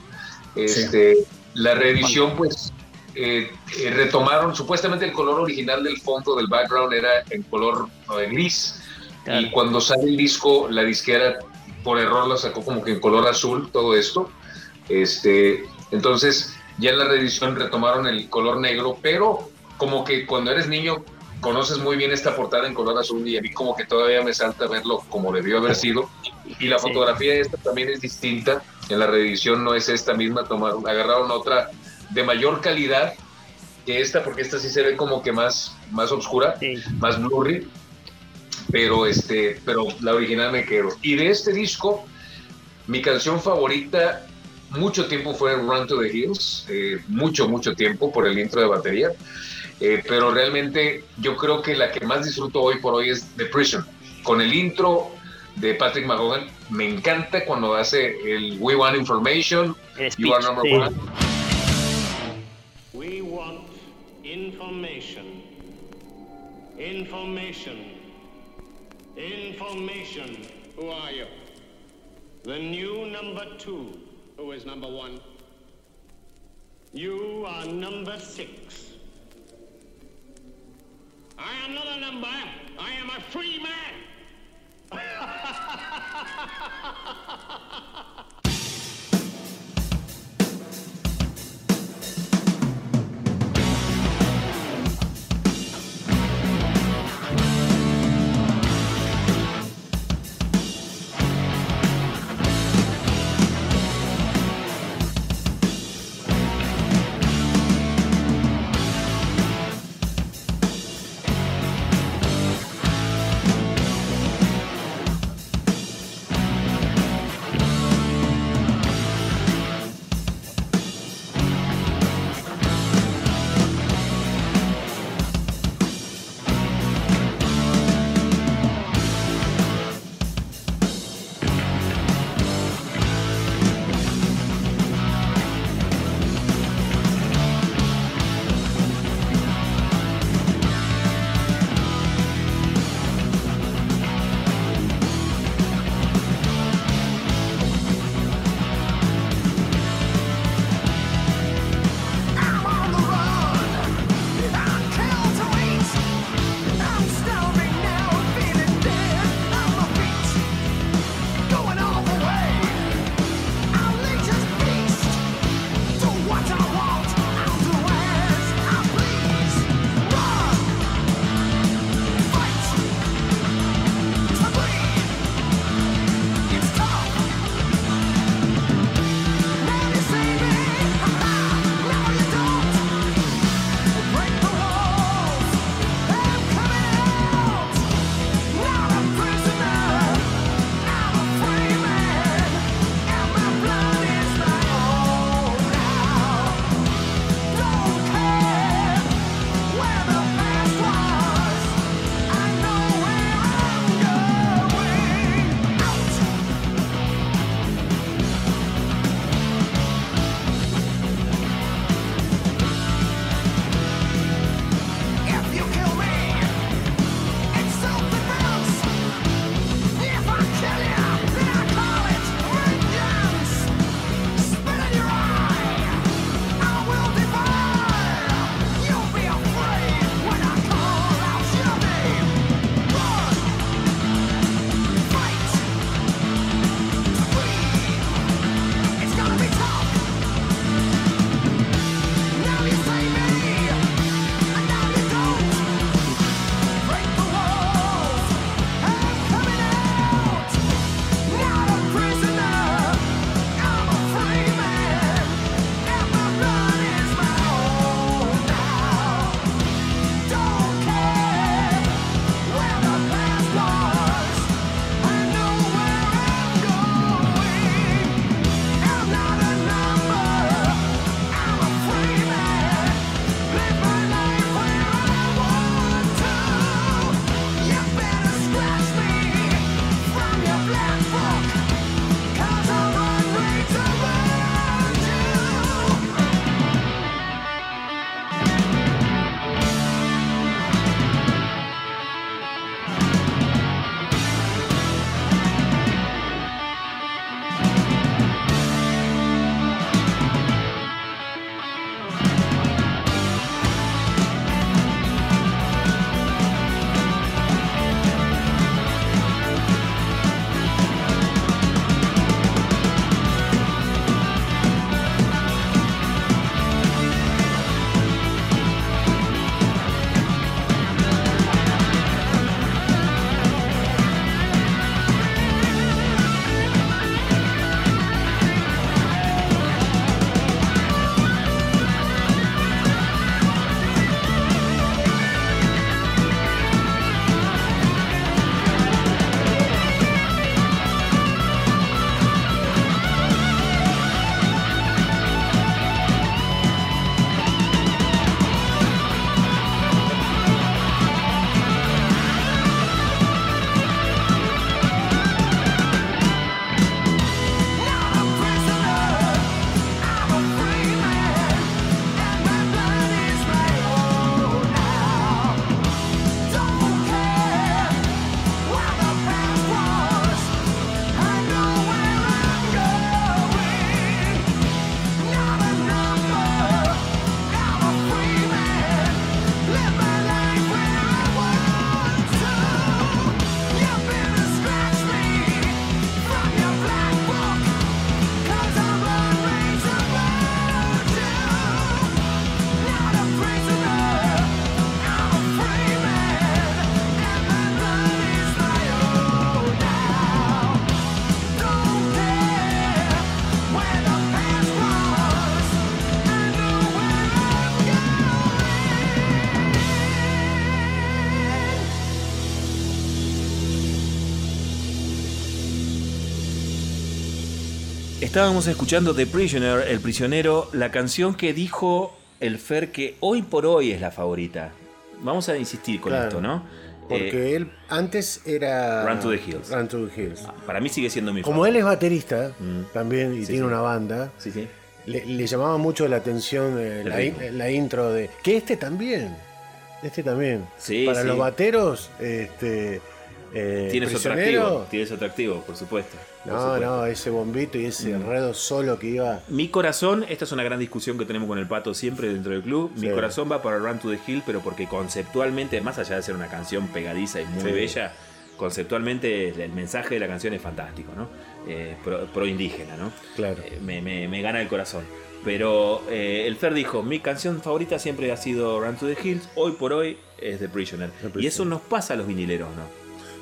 Este, La reedición, pues, eh, eh, retomaron, supuestamente el color original del fondo del background era en color eh, gris. Y cuando sale el disco, la disquera por error lo sacó como que en color azul, todo esto. Este, entonces, ya en la reedición retomaron el color negro, pero como que cuando eres niño conoces muy bien esta portada en color azul y a mí como que todavía me salta verlo como debió haber sido. Y la Sí. fotografía esta también es distinta, en la reedición no es esta misma, tomaron, agarraron otra de mayor calidad que esta, porque esta sí se ve como que más, más oscura, más blurry, pero, este, pero la original me quedo. Y de este disco, mi canción favorita mucho tiempo fue Run to the Hills, eh, mucho, mucho tiempo por el intro de batería. Eh, pero realmente yo creo que la que más disfruto hoy por hoy es The Prison. Con el intro de Patrick McGowan, me encanta cuando hace el We Want Information, You Are Number sí. One. We want information. Information. Information. Who are you? The new number two. Who is number one? You are number six. I am not a number. I am Estábamos escuchando The Prisoner, El Prisionero, la canción que dijo el Fer que hoy por hoy es la favorita. Vamos a insistir con Claro. esto, ¿no? Porque Eh, él antes era. Run to the Hills. Run to the Hills. para mí sigue siendo mi Como él es baterista Mm. también y Sí, tiene sí. una banda, Sí, sí. le, le llamaba mucho la atención eh, la, ritmo. in- la intro de. Que este también. Este también. Sí, Para los bateros, este. eh, Tiene su atractivo, tiene su atractivo, por supuesto. No, no, ese bombito y ese Mm. enredo solo que iba. Mi corazón, esta es una gran discusión que tenemos con el pato siempre dentro del club. Mi Sí. corazón va para Run to the Hill, pero porque conceptualmente, más allá de ser una canción pegadiza y muy Sí. bella, conceptualmente el, mensaje de la canción es fantástico, ¿no? Eh, pro, pro indígena, ¿no? Claro. Eh, me, me- me gana el corazón. Pero eh, el Fer dijo, mi canción favorita siempre ha sido Run to the Hills, hoy por hoy es The Prisoner. Y eso nos pasa a los vinileros, ¿no?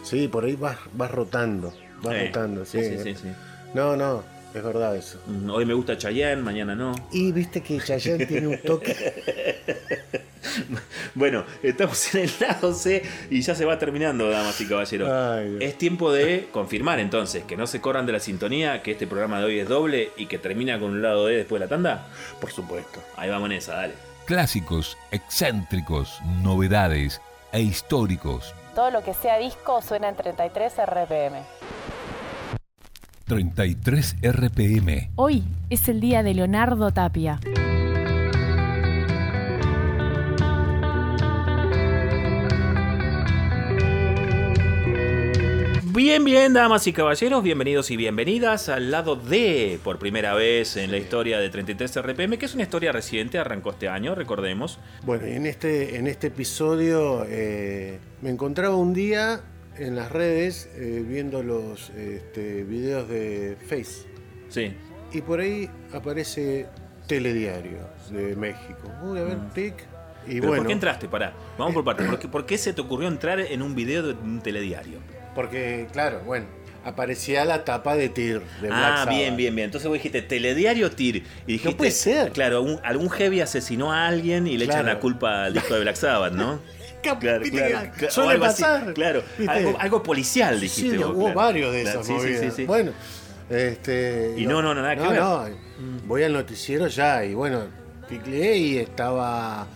Sí, por ahí vas, vas rotando. Vas Eh, rotando, sí. sí, sí, sí. No, no, es verdad eso. Mm, Hoy me gusta Chayanne, mañana no. Y viste que Chayanne tiene un toque. Bueno, estamos en el lado C y ya se va terminando, damas y caballeros. Ay, es tiempo de confirmar entonces que no se corran de la sintonía, que este programa de hoy es doble y que termina con un lado D después de la tanda. Por supuesto. Ahí vamos en esa, dale. Clásicos, excéntricos, novedades e históricos. Todo lo que sea disco suena en 33 RPM. 33 RPM. Hoy es el día de Leonardo Tapia. Bien, bien, damas y caballeros, bienvenidos y bienvenidas al lado D, por primera vez en la historia de 33 RPM, que es una historia reciente, arrancó este año, recordemos. Bueno, y en este, en este episodio eh, me encontraba un día en las redes eh, viendo los este, videos de Face. Sí. Y por ahí aparece Telediario de México. Uy, a ver, tic. Y Pero bueno, ¿por qué entraste? Pará, vamos por partes. ¿Por qué, por qué se te ocurrió entrar en un video de un telediario? porque, claro, bueno, aparecía la tapa de Tir de Black Ah, Sabbath. bien, bien, bien. Entonces vos dijiste telediario TIR. Y dijiste, puede ser. Claro, algún, algún heavy asesinó a alguien y le echan Claro. la culpa al disco de Black Sabbath, ¿no? Claro, claro, que claro, suele o algo así, pasar, claro, ¿viste? algo, algo policial dijiste Sí, vos, hubo varios de esas sí, sí, sí, sí. Bueno, este. Y no, no, nada que no, ver. no, voy al noticiero ya y bueno, ticleé y estaba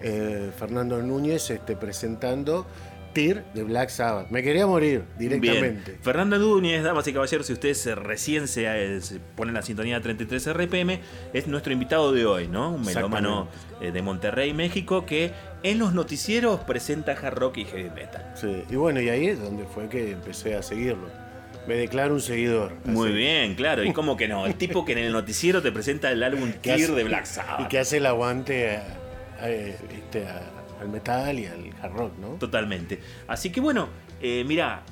eh, Fernando Núñez este, presentando Tir de Black Sabbath. Me quería morir directamente. Bien. Fernando Núñez, damas y caballeros, si ustedes eh, recién se, eh, se ponen la sintonía 33 RPM, es nuestro invitado de hoy, ¿no? Un melómano de Monterrey, México, que en los noticieros presenta hard rock y heavy metal. Sí, y bueno, y ahí es donde fue que empecé a seguirlo. Me declaro un seguidor. Muy bien, claro. ¿Y cómo que no? El tipo que en el noticiero te presenta el álbum Tear de Black Sabbath. Y que hace el aguante a- a- este, a- al metal y al hard rock, ¿no? Totalmente. Así que bueno, eh, mira,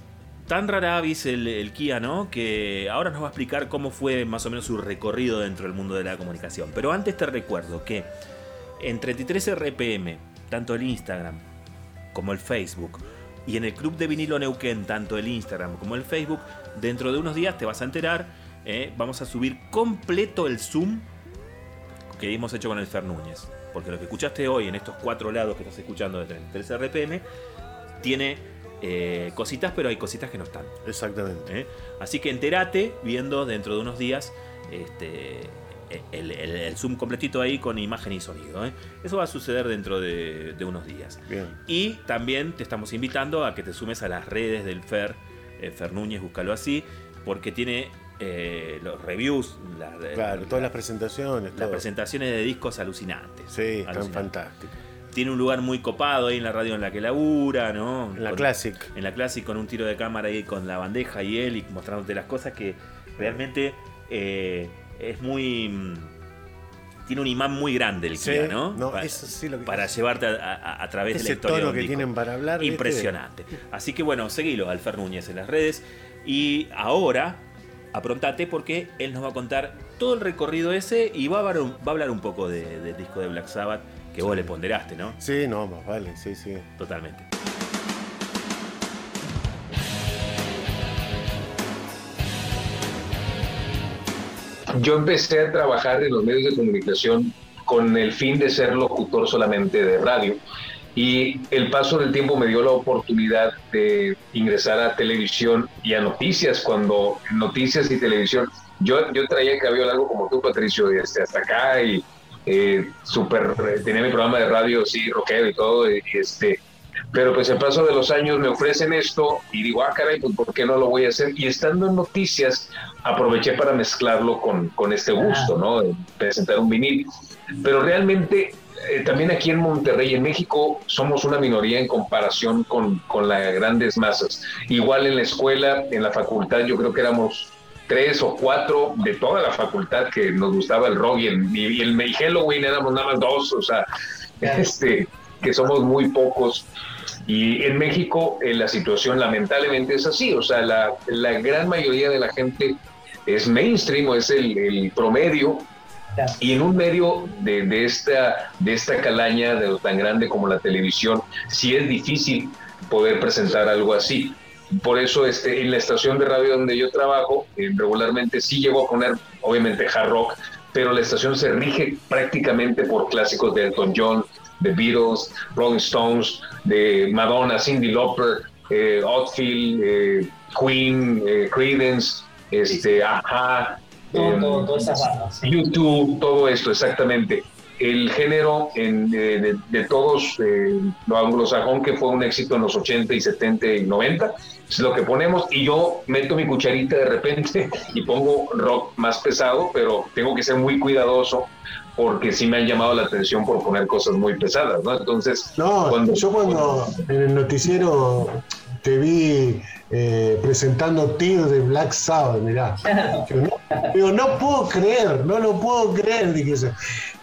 tan rara avis el, el Kia, ¿no? Que ahora nos va a explicar cómo fue más o menos su recorrido dentro del mundo de la comunicación. Pero antes te recuerdo que en 33 RPM, tanto el Instagram como el Facebook, y en el Club de Vinilo Neuquén, tanto el Instagram como el Facebook, dentro de unos días te vas a enterar, eh, vamos a subir completo el Zoom que hemos hecho con el Fer Núñez. Porque lo que escuchaste hoy en estos cuatro lados que estás escuchando de 33 RPM tiene eh, cositas, pero hay cositas que no están. Exactamente. ¿eh? Así que entérate viendo dentro de unos días este, el, el- el Zoom completito ahí con imagen y sonido. ¿eh? Eso va a suceder dentro de, de unos días. Bien. Y también te estamos invitando a que te sumes a las redes del Fer, eh, Fer Núñez, búscalo así, porque tiene eh, los reviews, la- Claro, todas las presentaciones. las todo. presentaciones de discos alucinantes. Sí, están fantásticos. Tiene un lugar muy copado ahí en la radio en la que labura, ¿no? En la Con- Classic. En la Classic con un tiro de cámara ahí con la bandeja y él y mostrándote las cosas que realmente eh, es muy... mm, Tiene un imán muy grande el Sí, Kia, ¿no? no, Pa- eso sí lo que- Para llevarte a, a- a través de la Ese historia. de tono un que disco. tienen para hablar. ¿viste? Impresionante. Así que bueno, seguilo al Fer Núñez en las redes. Y ahora, aprontate porque él nos va a contar todo el recorrido ese y va a hablar un, va a hablar un poco de- del disco de Black Sabbath que vos le ponderaste, ¿no? Sí, no, más vale, sí, sí. Totalmente. Yo empecé a trabajar en los medios de comunicación con el fin de ser locutor solamente de radio. Y el paso del tiempo me dio la oportunidad de ingresar a televisión y a noticias, cuando noticias y televisión, yo, yo traía cabello largo como tú, Patricio, y este, hasta acá, y eh, súper, eh, tenía mi programa de radio, sí, rockero y todo, y este, pero pues el paso de los años me ofrecen esto y digo, ah, caray, pues ¿por qué no lo voy a hacer? Y estando en noticias, aproveché para mezclarlo con, con este gusto, ¿no? De presentar un vinil. Pero realmente, eh, también aquí en Monterrey, en México, somos una minoría en comparación con, con las grandes masas. Igual en la escuela, en la facultad, yo creo que éramos tres o cuatro de toda la facultad que nos gustaba el rock y el, y el y Halloween éramos nada más dos, o sea, este, que somos muy pocos. Y en México eh, la situación lamentablemente es así, o sea, la, la gran mayoría de la gente es mainstream es el, el promedio, y en un medio de, de esta, de esta calaña, de lo tan grande como la televisión, sí es difícil poder presentar algo así. Por eso este, en la estación de radio donde yo trabajo, eh, regularmente sí llego a poner, obviamente, hard rock, pero la estación se rige prácticamente por clásicos de Elton John, de Beatles, Rolling Stones, de Madonna, Cindy Lauper, eh, Outfield, eh, Queen, eh, Creedence, este, Ajá, Todo- em, todo-. YouTube, esto, exactamente. El género en- de, de- de todos, eh, lo anglosajón, que fue un éxito en los 80 y 70 y 90, es lo que ponemos. Y yo meto mi cucharita de repente y pongo rock más pesado, pero tengo que ser muy cuidadoso porque sí me han llamado la atención por poner cosas muy pesadas, ¿no? Entonces, No, yo cuando en el noticiero te vi eh, presentando Tear de Black Sabbath, mirá. Yo no, digo, no puedo creer, no lo puedo creer, dije yo.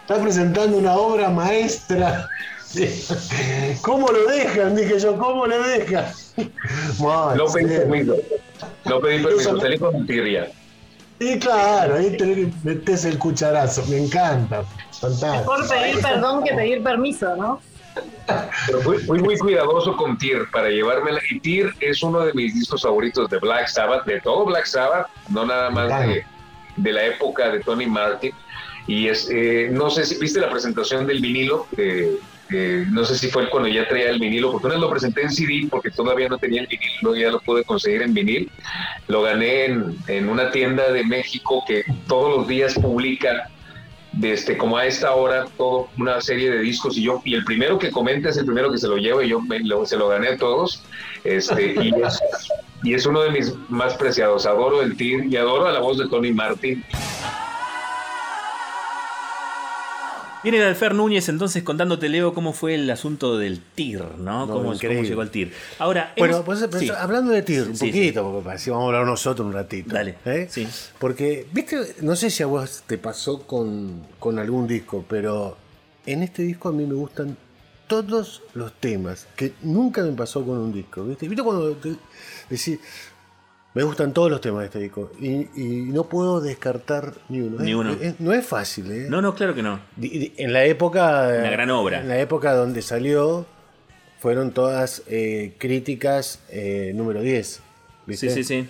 Está presentando una obra maestra. ¿Cómo lo dejan? Dije yo, ¿cómo lo dejan? Mal, no pedí sí. permiso. No pedí permiso, salí con tirria. Y claro, ahí te metes el cucharazo, me encanta. Fantástico. Mejor pedir perdón que pedir permiso, ¿no? Pero fui, fui muy cuidadoso con Tear para llevármela. Y Tear es uno de mis discos favoritos de Black Sabbath, de todo Black Sabbath, no nada más de, de la época de Tony Martin. Y es, eh, no sé si viste la presentación del vinilo, eh, no sé si fue cuando ya traía el vinilo, porque una vez lo presenté en CD porque todavía no tenía el vinilo, ya lo pude conseguir en vinil. Lo gané en, en una tienda de México que todos los días publica desde como a esta hora todo una serie de discos. Y yo y el primero que comenta es el primero que se lo lleva y yo me lo- se lo gané a todos. Este y es, y es uno de mis más preciados. Adoro el tir y adoro a la voz de Tony Martin Viene el Alfer Núñez entonces contándote, Leo, cómo fue el asunto del TIR, ¿no? No, ¿Cómo, cómo llegó el TIR. Ahora, Bueno, hemos- pues, sí. hablando de TIR, un Sí, poquito, porque así vamos a hablar nosotros un ratito. Dale. Porque, viste, no sé si a vos te pasó con, con algún disco, pero en este disco a mí me gustan todos los temas, que nunca me pasó con un disco. ¿Viste, ¿Viste cuando te- decís, me gustan todos los temas de este disco y, y no puedo descartar ni uno? Ni uno. es- no es fácil, ¿eh? No, no, claro que no. En la época. Una gran obra. En la época donde salió, fueron todas eh, críticas eh, número 10. ¿viste? Sí, sí, sí.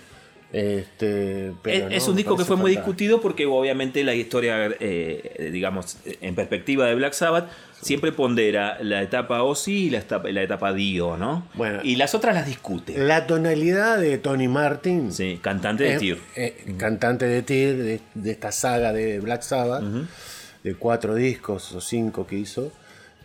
Este, pero es, es no, un me disco que fue muy discutido porque obviamente la historia, eh, digamos, en perspectiva de Black Sabbath, siempre pondera la etapa Ozzy y la etapa, la etapa Dio, ¿no? Bueno. y las otras las discute. La tonalidad de Tony Martin. Sí, cantante de eh, Tear. eh, cantante de de, de esta saga de Black Sabbath, de cuatro discos o cinco que hizo.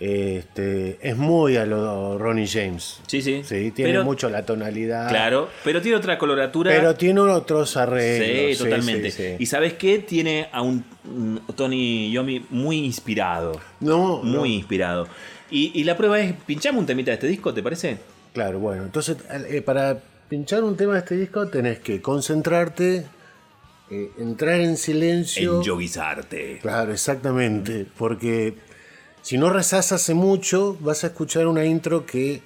Este, es muy a lo Ronnie James. Sí, sí. tiene Pero- mucho la tonalidad. Claro, pero tiene otra coloratura. Pero tiene otros arreglos. Sí, totalmente. sí, sí. Y sabes qué? Tiene a un Tony Yomi muy inspirado. No, Muy no. inspirado. Y, y la prueba es, pinchamos un temita de este disco, ¿te parece? Claro, bueno, entonces eh, para pinchar un tema de este disco tenés que concentrarte, eh, entrar en silencio. Enjoguizarte. Claro, exactamente, porque si no rezás hace mucho, vas a escuchar una intro que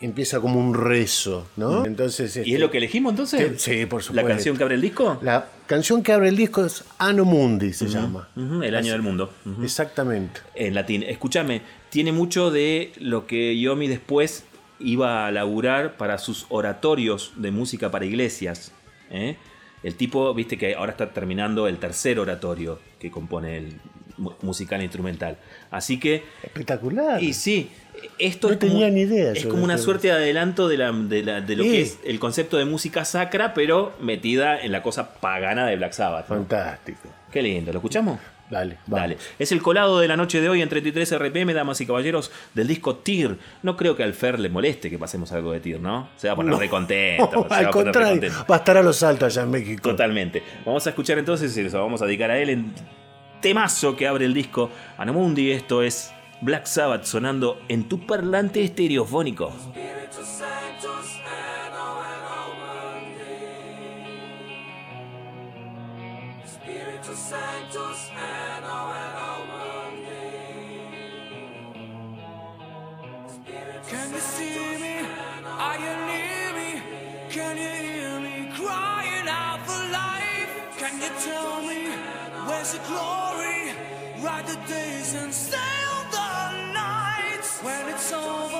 empieza como un rezo, ¿no? Mm. Entonces, ¿Y este, es lo que elegimos entonces? Sí, por ¿La supuesto. canción que abre el disco? La canción que abre el disco es Anno Mundi, se llama. El año del mundo. Exactamente. En latín. Escúchame, tiene mucho de lo que Yomi después iba a laburar para sus oratorios de música para iglesias. ¿eh? El tipo, viste que ahora está terminando el tercer oratorio que compone el, mu- musical e instrumental. Así que. Espectacular. Y sí, esto No es como, tenía ni idea Es como una suerte de adelanto de, la, de, la- de lo Sí. que es el concepto de música sacra, pero metida en la cosa pagana de Black Sabbath. ¿no? Fantástico. Qué lindo, ¿lo escuchamos? Dale, Dale. Es el colado de la noche de hoy en 33 RPM, damas y caballeros, del disco Tear. No creo que al Fer le moleste que pasemos algo de Tear, ¿no? Se va a poner No. re contento. se va a Al contrario, recontento. va a estar a los altos allá en México. Totalmente. Vamos a escuchar entonces y eso vamos a dedicar a él en temazo que abre el disco Anomundi. Esto es Black Sabbath sonando en tu parlante estereofónico. Can you see me? Are you near me? Can you hear me crying out for life? Can you tell me where's the glory? Ride the days and sail the nights. When it's over,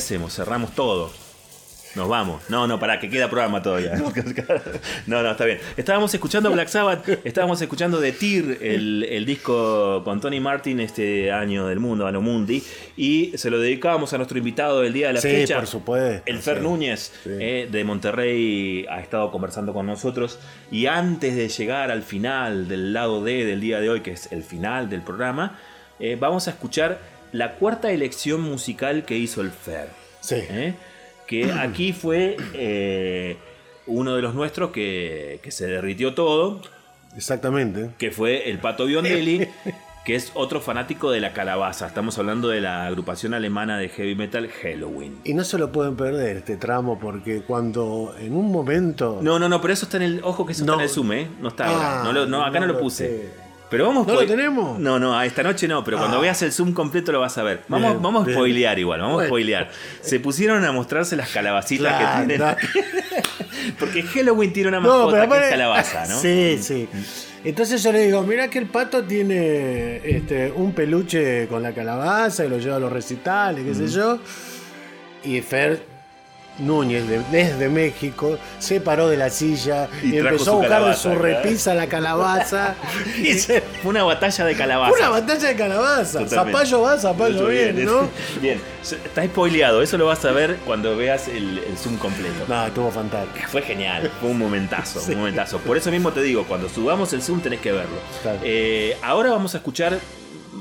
hacemos? Cerramos todo. Nos vamos. No, no, pará, que queda programa todavía. No, no, está bien. Estábamos escuchando Black Sabbath, estábamos escuchando The Tear, el, el disco con Tony Martin este año del mundo, Ano Mundi, y se lo dedicábamos a nuestro invitado del día de la Sí, fecha. por supuesto. El Fer sí. Núñez Sí. eh, de Monterrey ha estado conversando con nosotros y antes de llegar al final del lado D del día de hoy, que es el final del programa, eh, vamos a escuchar la cuarta elección musical que hizo el Fer. ¿eh? Que aquí fue eh, uno de los nuestros que, que se derritió todo. Exactamente. Que fue el Pato Biondelli. Que es otro fanático de la calabaza. Estamos hablando de la agrupación alemana de heavy metal Halloween. Y no se lo pueden perder este tramo porque cuando en un momento... No, no, no, pero eso está en el. Ojo que eso está en el Zoom, ¿eh? No está ahora. Ah, No lo- no, acá no, no lo lo puse. sé. Pero vamos ¿No lo tenemos? No, no, a esta noche no, pero cuando Ah. veas el Zoom completo lo vas a ver. Vamos, Bien, vamos a spoilear igual, vamos Bueno. a spoilear. Se pusieron a mostrarse las calabacitas Claro, que tienen. Porque Halloween tiene una No, mascota pero que es calabaza, ¿no? Sí, sí. Entonces yo le digo, mira que el pato tiene este, un peluche con la calabaza y lo lleva a los recitales, qué sé yo. Y Fer Núñez, de- desde México, se paró de la silla Y empezó a buscar de su claro. repisa la calabaza. y se- una batalla de calabaza. Una batalla de calabaza. Totalmente. Zapallo va, zapallo viene, ¿no? Bien, está spoileado, eso lo vas a ver cuando veas el, el Zoom completo. No, estuvo fantástico. Fue genial, fue un momentazo, Sí. un momentazo. Por eso mismo te digo, cuando subamos el Zoom tenés que verlo. Eh, ahora vamos a escuchar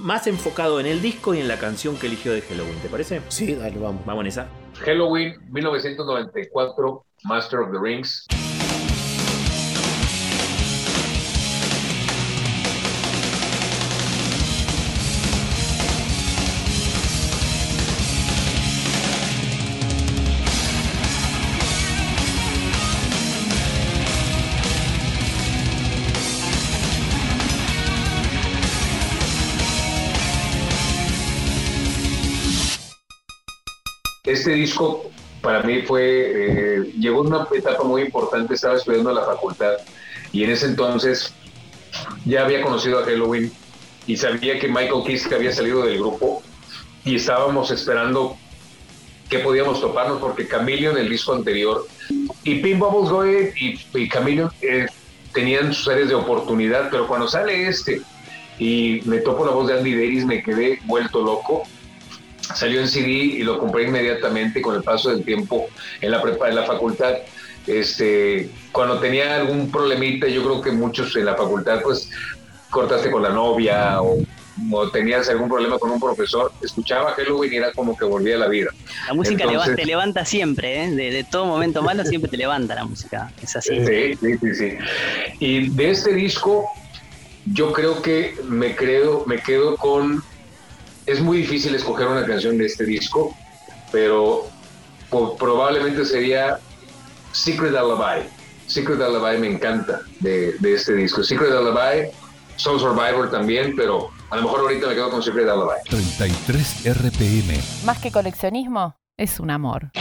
más enfocado en el disco y en la canción que eligió de Halloween, ¿te parece? Sí, dale, vamos. Vamos en esa. Halloween 1994, Master of the Rings. Este disco para mí fue, eh, llegó una etapa muy importante, estaba estudiando en la facultad y en ese entonces ya había conocido a Halloween y sabía que Michael Kiske había salido del grupo y estábamos esperando que podíamos toparnos porque Chameleon, el disco anterior, y Pink Bubbles Go y, y eh, tenían sus áreas de oportunidad, pero cuando sale este y me topo la voz de Andy Davis me quedé vuelto loco salió en CD y lo compré inmediatamente con el paso del tiempo en la prepa, en la facultad. Este, cuando tenía algún problemita, yo creo que muchos en la facultad, pues cortaste con la novia o, o tenías algún problema con un profesor, escuchaba Halloween y era como que volvía a la vida. La música Entonces- te levanta siempre, ¿eh? de, de todo momento malo siempre te levanta la música. Es así. Sí, sí, sí, sí. Y de este disco, yo creo que me creo, me quedo con. Es muy difícil escoger una canción de este disco, pero po- probablemente sería Secret Lullaby. Secret Lullaby me encanta de, de este disco. Secret Lullaby, Soul Survivor también, pero a lo mejor ahorita me quedo con Secret Lullaby. 33 RPM. Más que coleccionismo, Es un amor.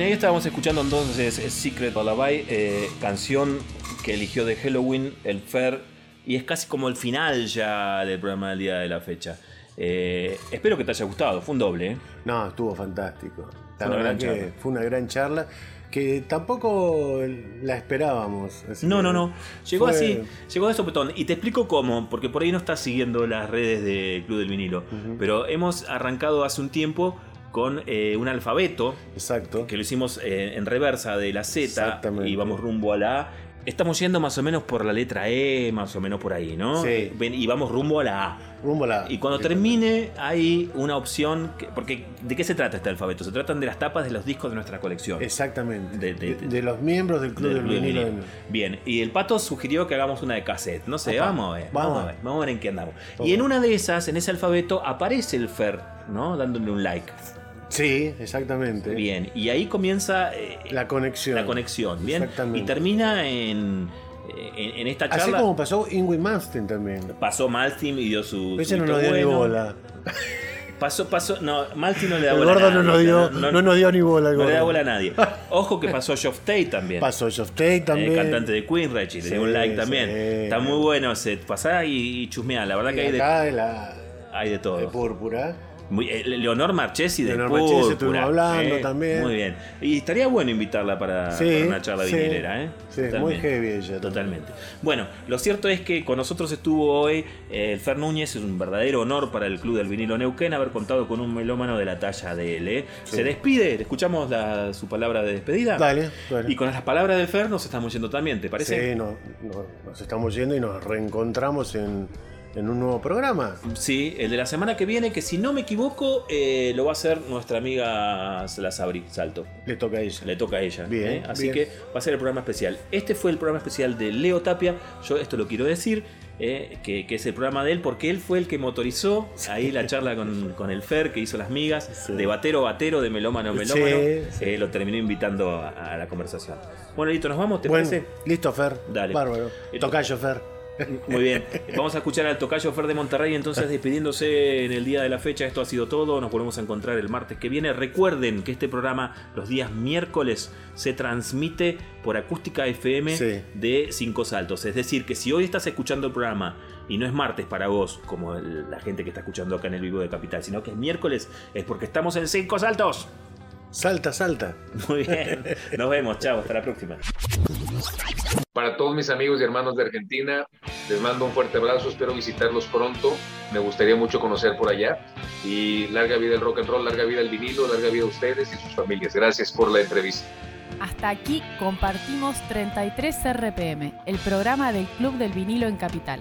Bien, ahí estábamos escuchando entonces Secret Lullaby, eh, canción que eligió de Halloween, el Fer, y es casi como el final ya del programa del día de la fecha. Eh, espero que te haya gustado, fue un doble. ¿eh? No, estuvo fantástico. La Fue una gran que charla. fue una gran charla que tampoco la esperábamos. No, no, no. Llegó fue- así, llegó de sopetón. Y te explico cómo, porque por ahí no estás siguiendo las redes del Club del Vinilo. Pero hemos arrancado hace un tiempo con eh, un alfabeto. Exacto. Que lo hicimos eh, en reversa de la Z y vamos rumbo a la A. Estamos yendo más o menos por la letra E, más o menos por ahí, ¿no? Sí. Ven, y vamos rumbo a la A. Rumbo a la A. Y cuando termine hay una opción, que- porque ¿de qué se trata este alfabeto? Se tratan de las tapas de los discos de nuestra colección. Exactamente. De, de- De, de los miembros del Club del Club Vinilo. Vinilo. Bien, y el pato sugirió que hagamos una de cassette. No sé, Opa, vamos a ver, vamos, vamos. a ver, vamos a ver en qué andamos. Y en una de esas, en ese alfabeto, aparece el Fer, ¿no? Dándole un like. Sí, exactamente. Bien, y ahí comienza eh, La conexión. la conexión, ¿bien? Exactamente. Y termina en, en, en esta Así charla. como pasó Ingrid Malmsteen también. Pasó Maltin y dio su. Ese no nos dio ni bola. Pasó, pasó. No, Maltin no le da El bola. a gordo no nadie, nos dio, no, nos dio ni bola. el no le da bola a nadie. Ojo que pasó Geoff Tate también. Pasó Geoff Tate también. El cantante de Queen, Reggie, le dio un like también. sí. Está muy bueno ese. Pasá y, y chusmeá. La verdad Y que hay de la hay de todo. de púrpura. Muy- eh, Leonor Marchesi de Leonor Púrpura, estuvimos hablando eh, también. Muy bien. Y estaría bueno invitarla para, Sí, para una charla sí. vinilera, ¿eh? Sí, muy heavy ella. Totalmente. Bueno, lo cierto es que con nosotros estuvo hoy eh, Fer Núñez. Es un verdadero honor para el Club del Vinilo Neuquén haber contado con un melómano de la talla de él. ¿eh? Sí. Se despide, ¿le escuchamos la- su palabra de despedida. Dale, dale. Y con las palabras del Fer nos estamos yendo también, ¿te parece? Sí, no- no- nos estamos yendo y nos reencontramos en, en un nuevo programa. Sí, el de la semana que viene, que si no me equivoco, eh, lo va a hacer nuestra amiga la Sabri Salto. Le toca a ella. Le toca a ella. Bien, ¿eh? Así bien. que va a ser el programa especial. Este fue el programa especial de Leo Tapia. Yo esto lo quiero decir. eh, que, que es el programa de él, porque él fue el que motorizó ahí la charla con, con el Fer, que hizo las migas, de batero a batero, de melómano a melómano. Sí, sí. Eh, lo terminó invitando a, a la conversación. Bueno, listo, nos vamos, ¿te Bueno, parece? listo, Fer. Dale. Bárbaro. Tocayo, Fer. Muy bien. Vamos a escuchar al Tocayo Fer de Monterrey entonces despidiéndose en el día de la fecha. Esto ha sido todo. Nos volvemos a encontrar el martes que viene. Recuerden que este programa los días miércoles se transmite por Acústica FM de Cinco Saltos. Es decir, que si hoy estás escuchando el programa y no es martes para vos, como el- la gente que está escuchando acá en el vivo de Capital, sino que es miércoles, es porque estamos en Cinco Saltos. Salta, salta. Muy bien. Nos vemos. Chao. Hasta la próxima. Para todos mis amigos y hermanos de Argentina, les mando un fuerte abrazo, espero visitarlos pronto, me gustaría mucho conocer por allá y larga vida el rock and roll, larga vida el vinilo, larga vida a ustedes y sus familias. Gracias por la entrevista. Hasta aquí compartimos 33 RPM, el programa del Club del Vinilo en Capital.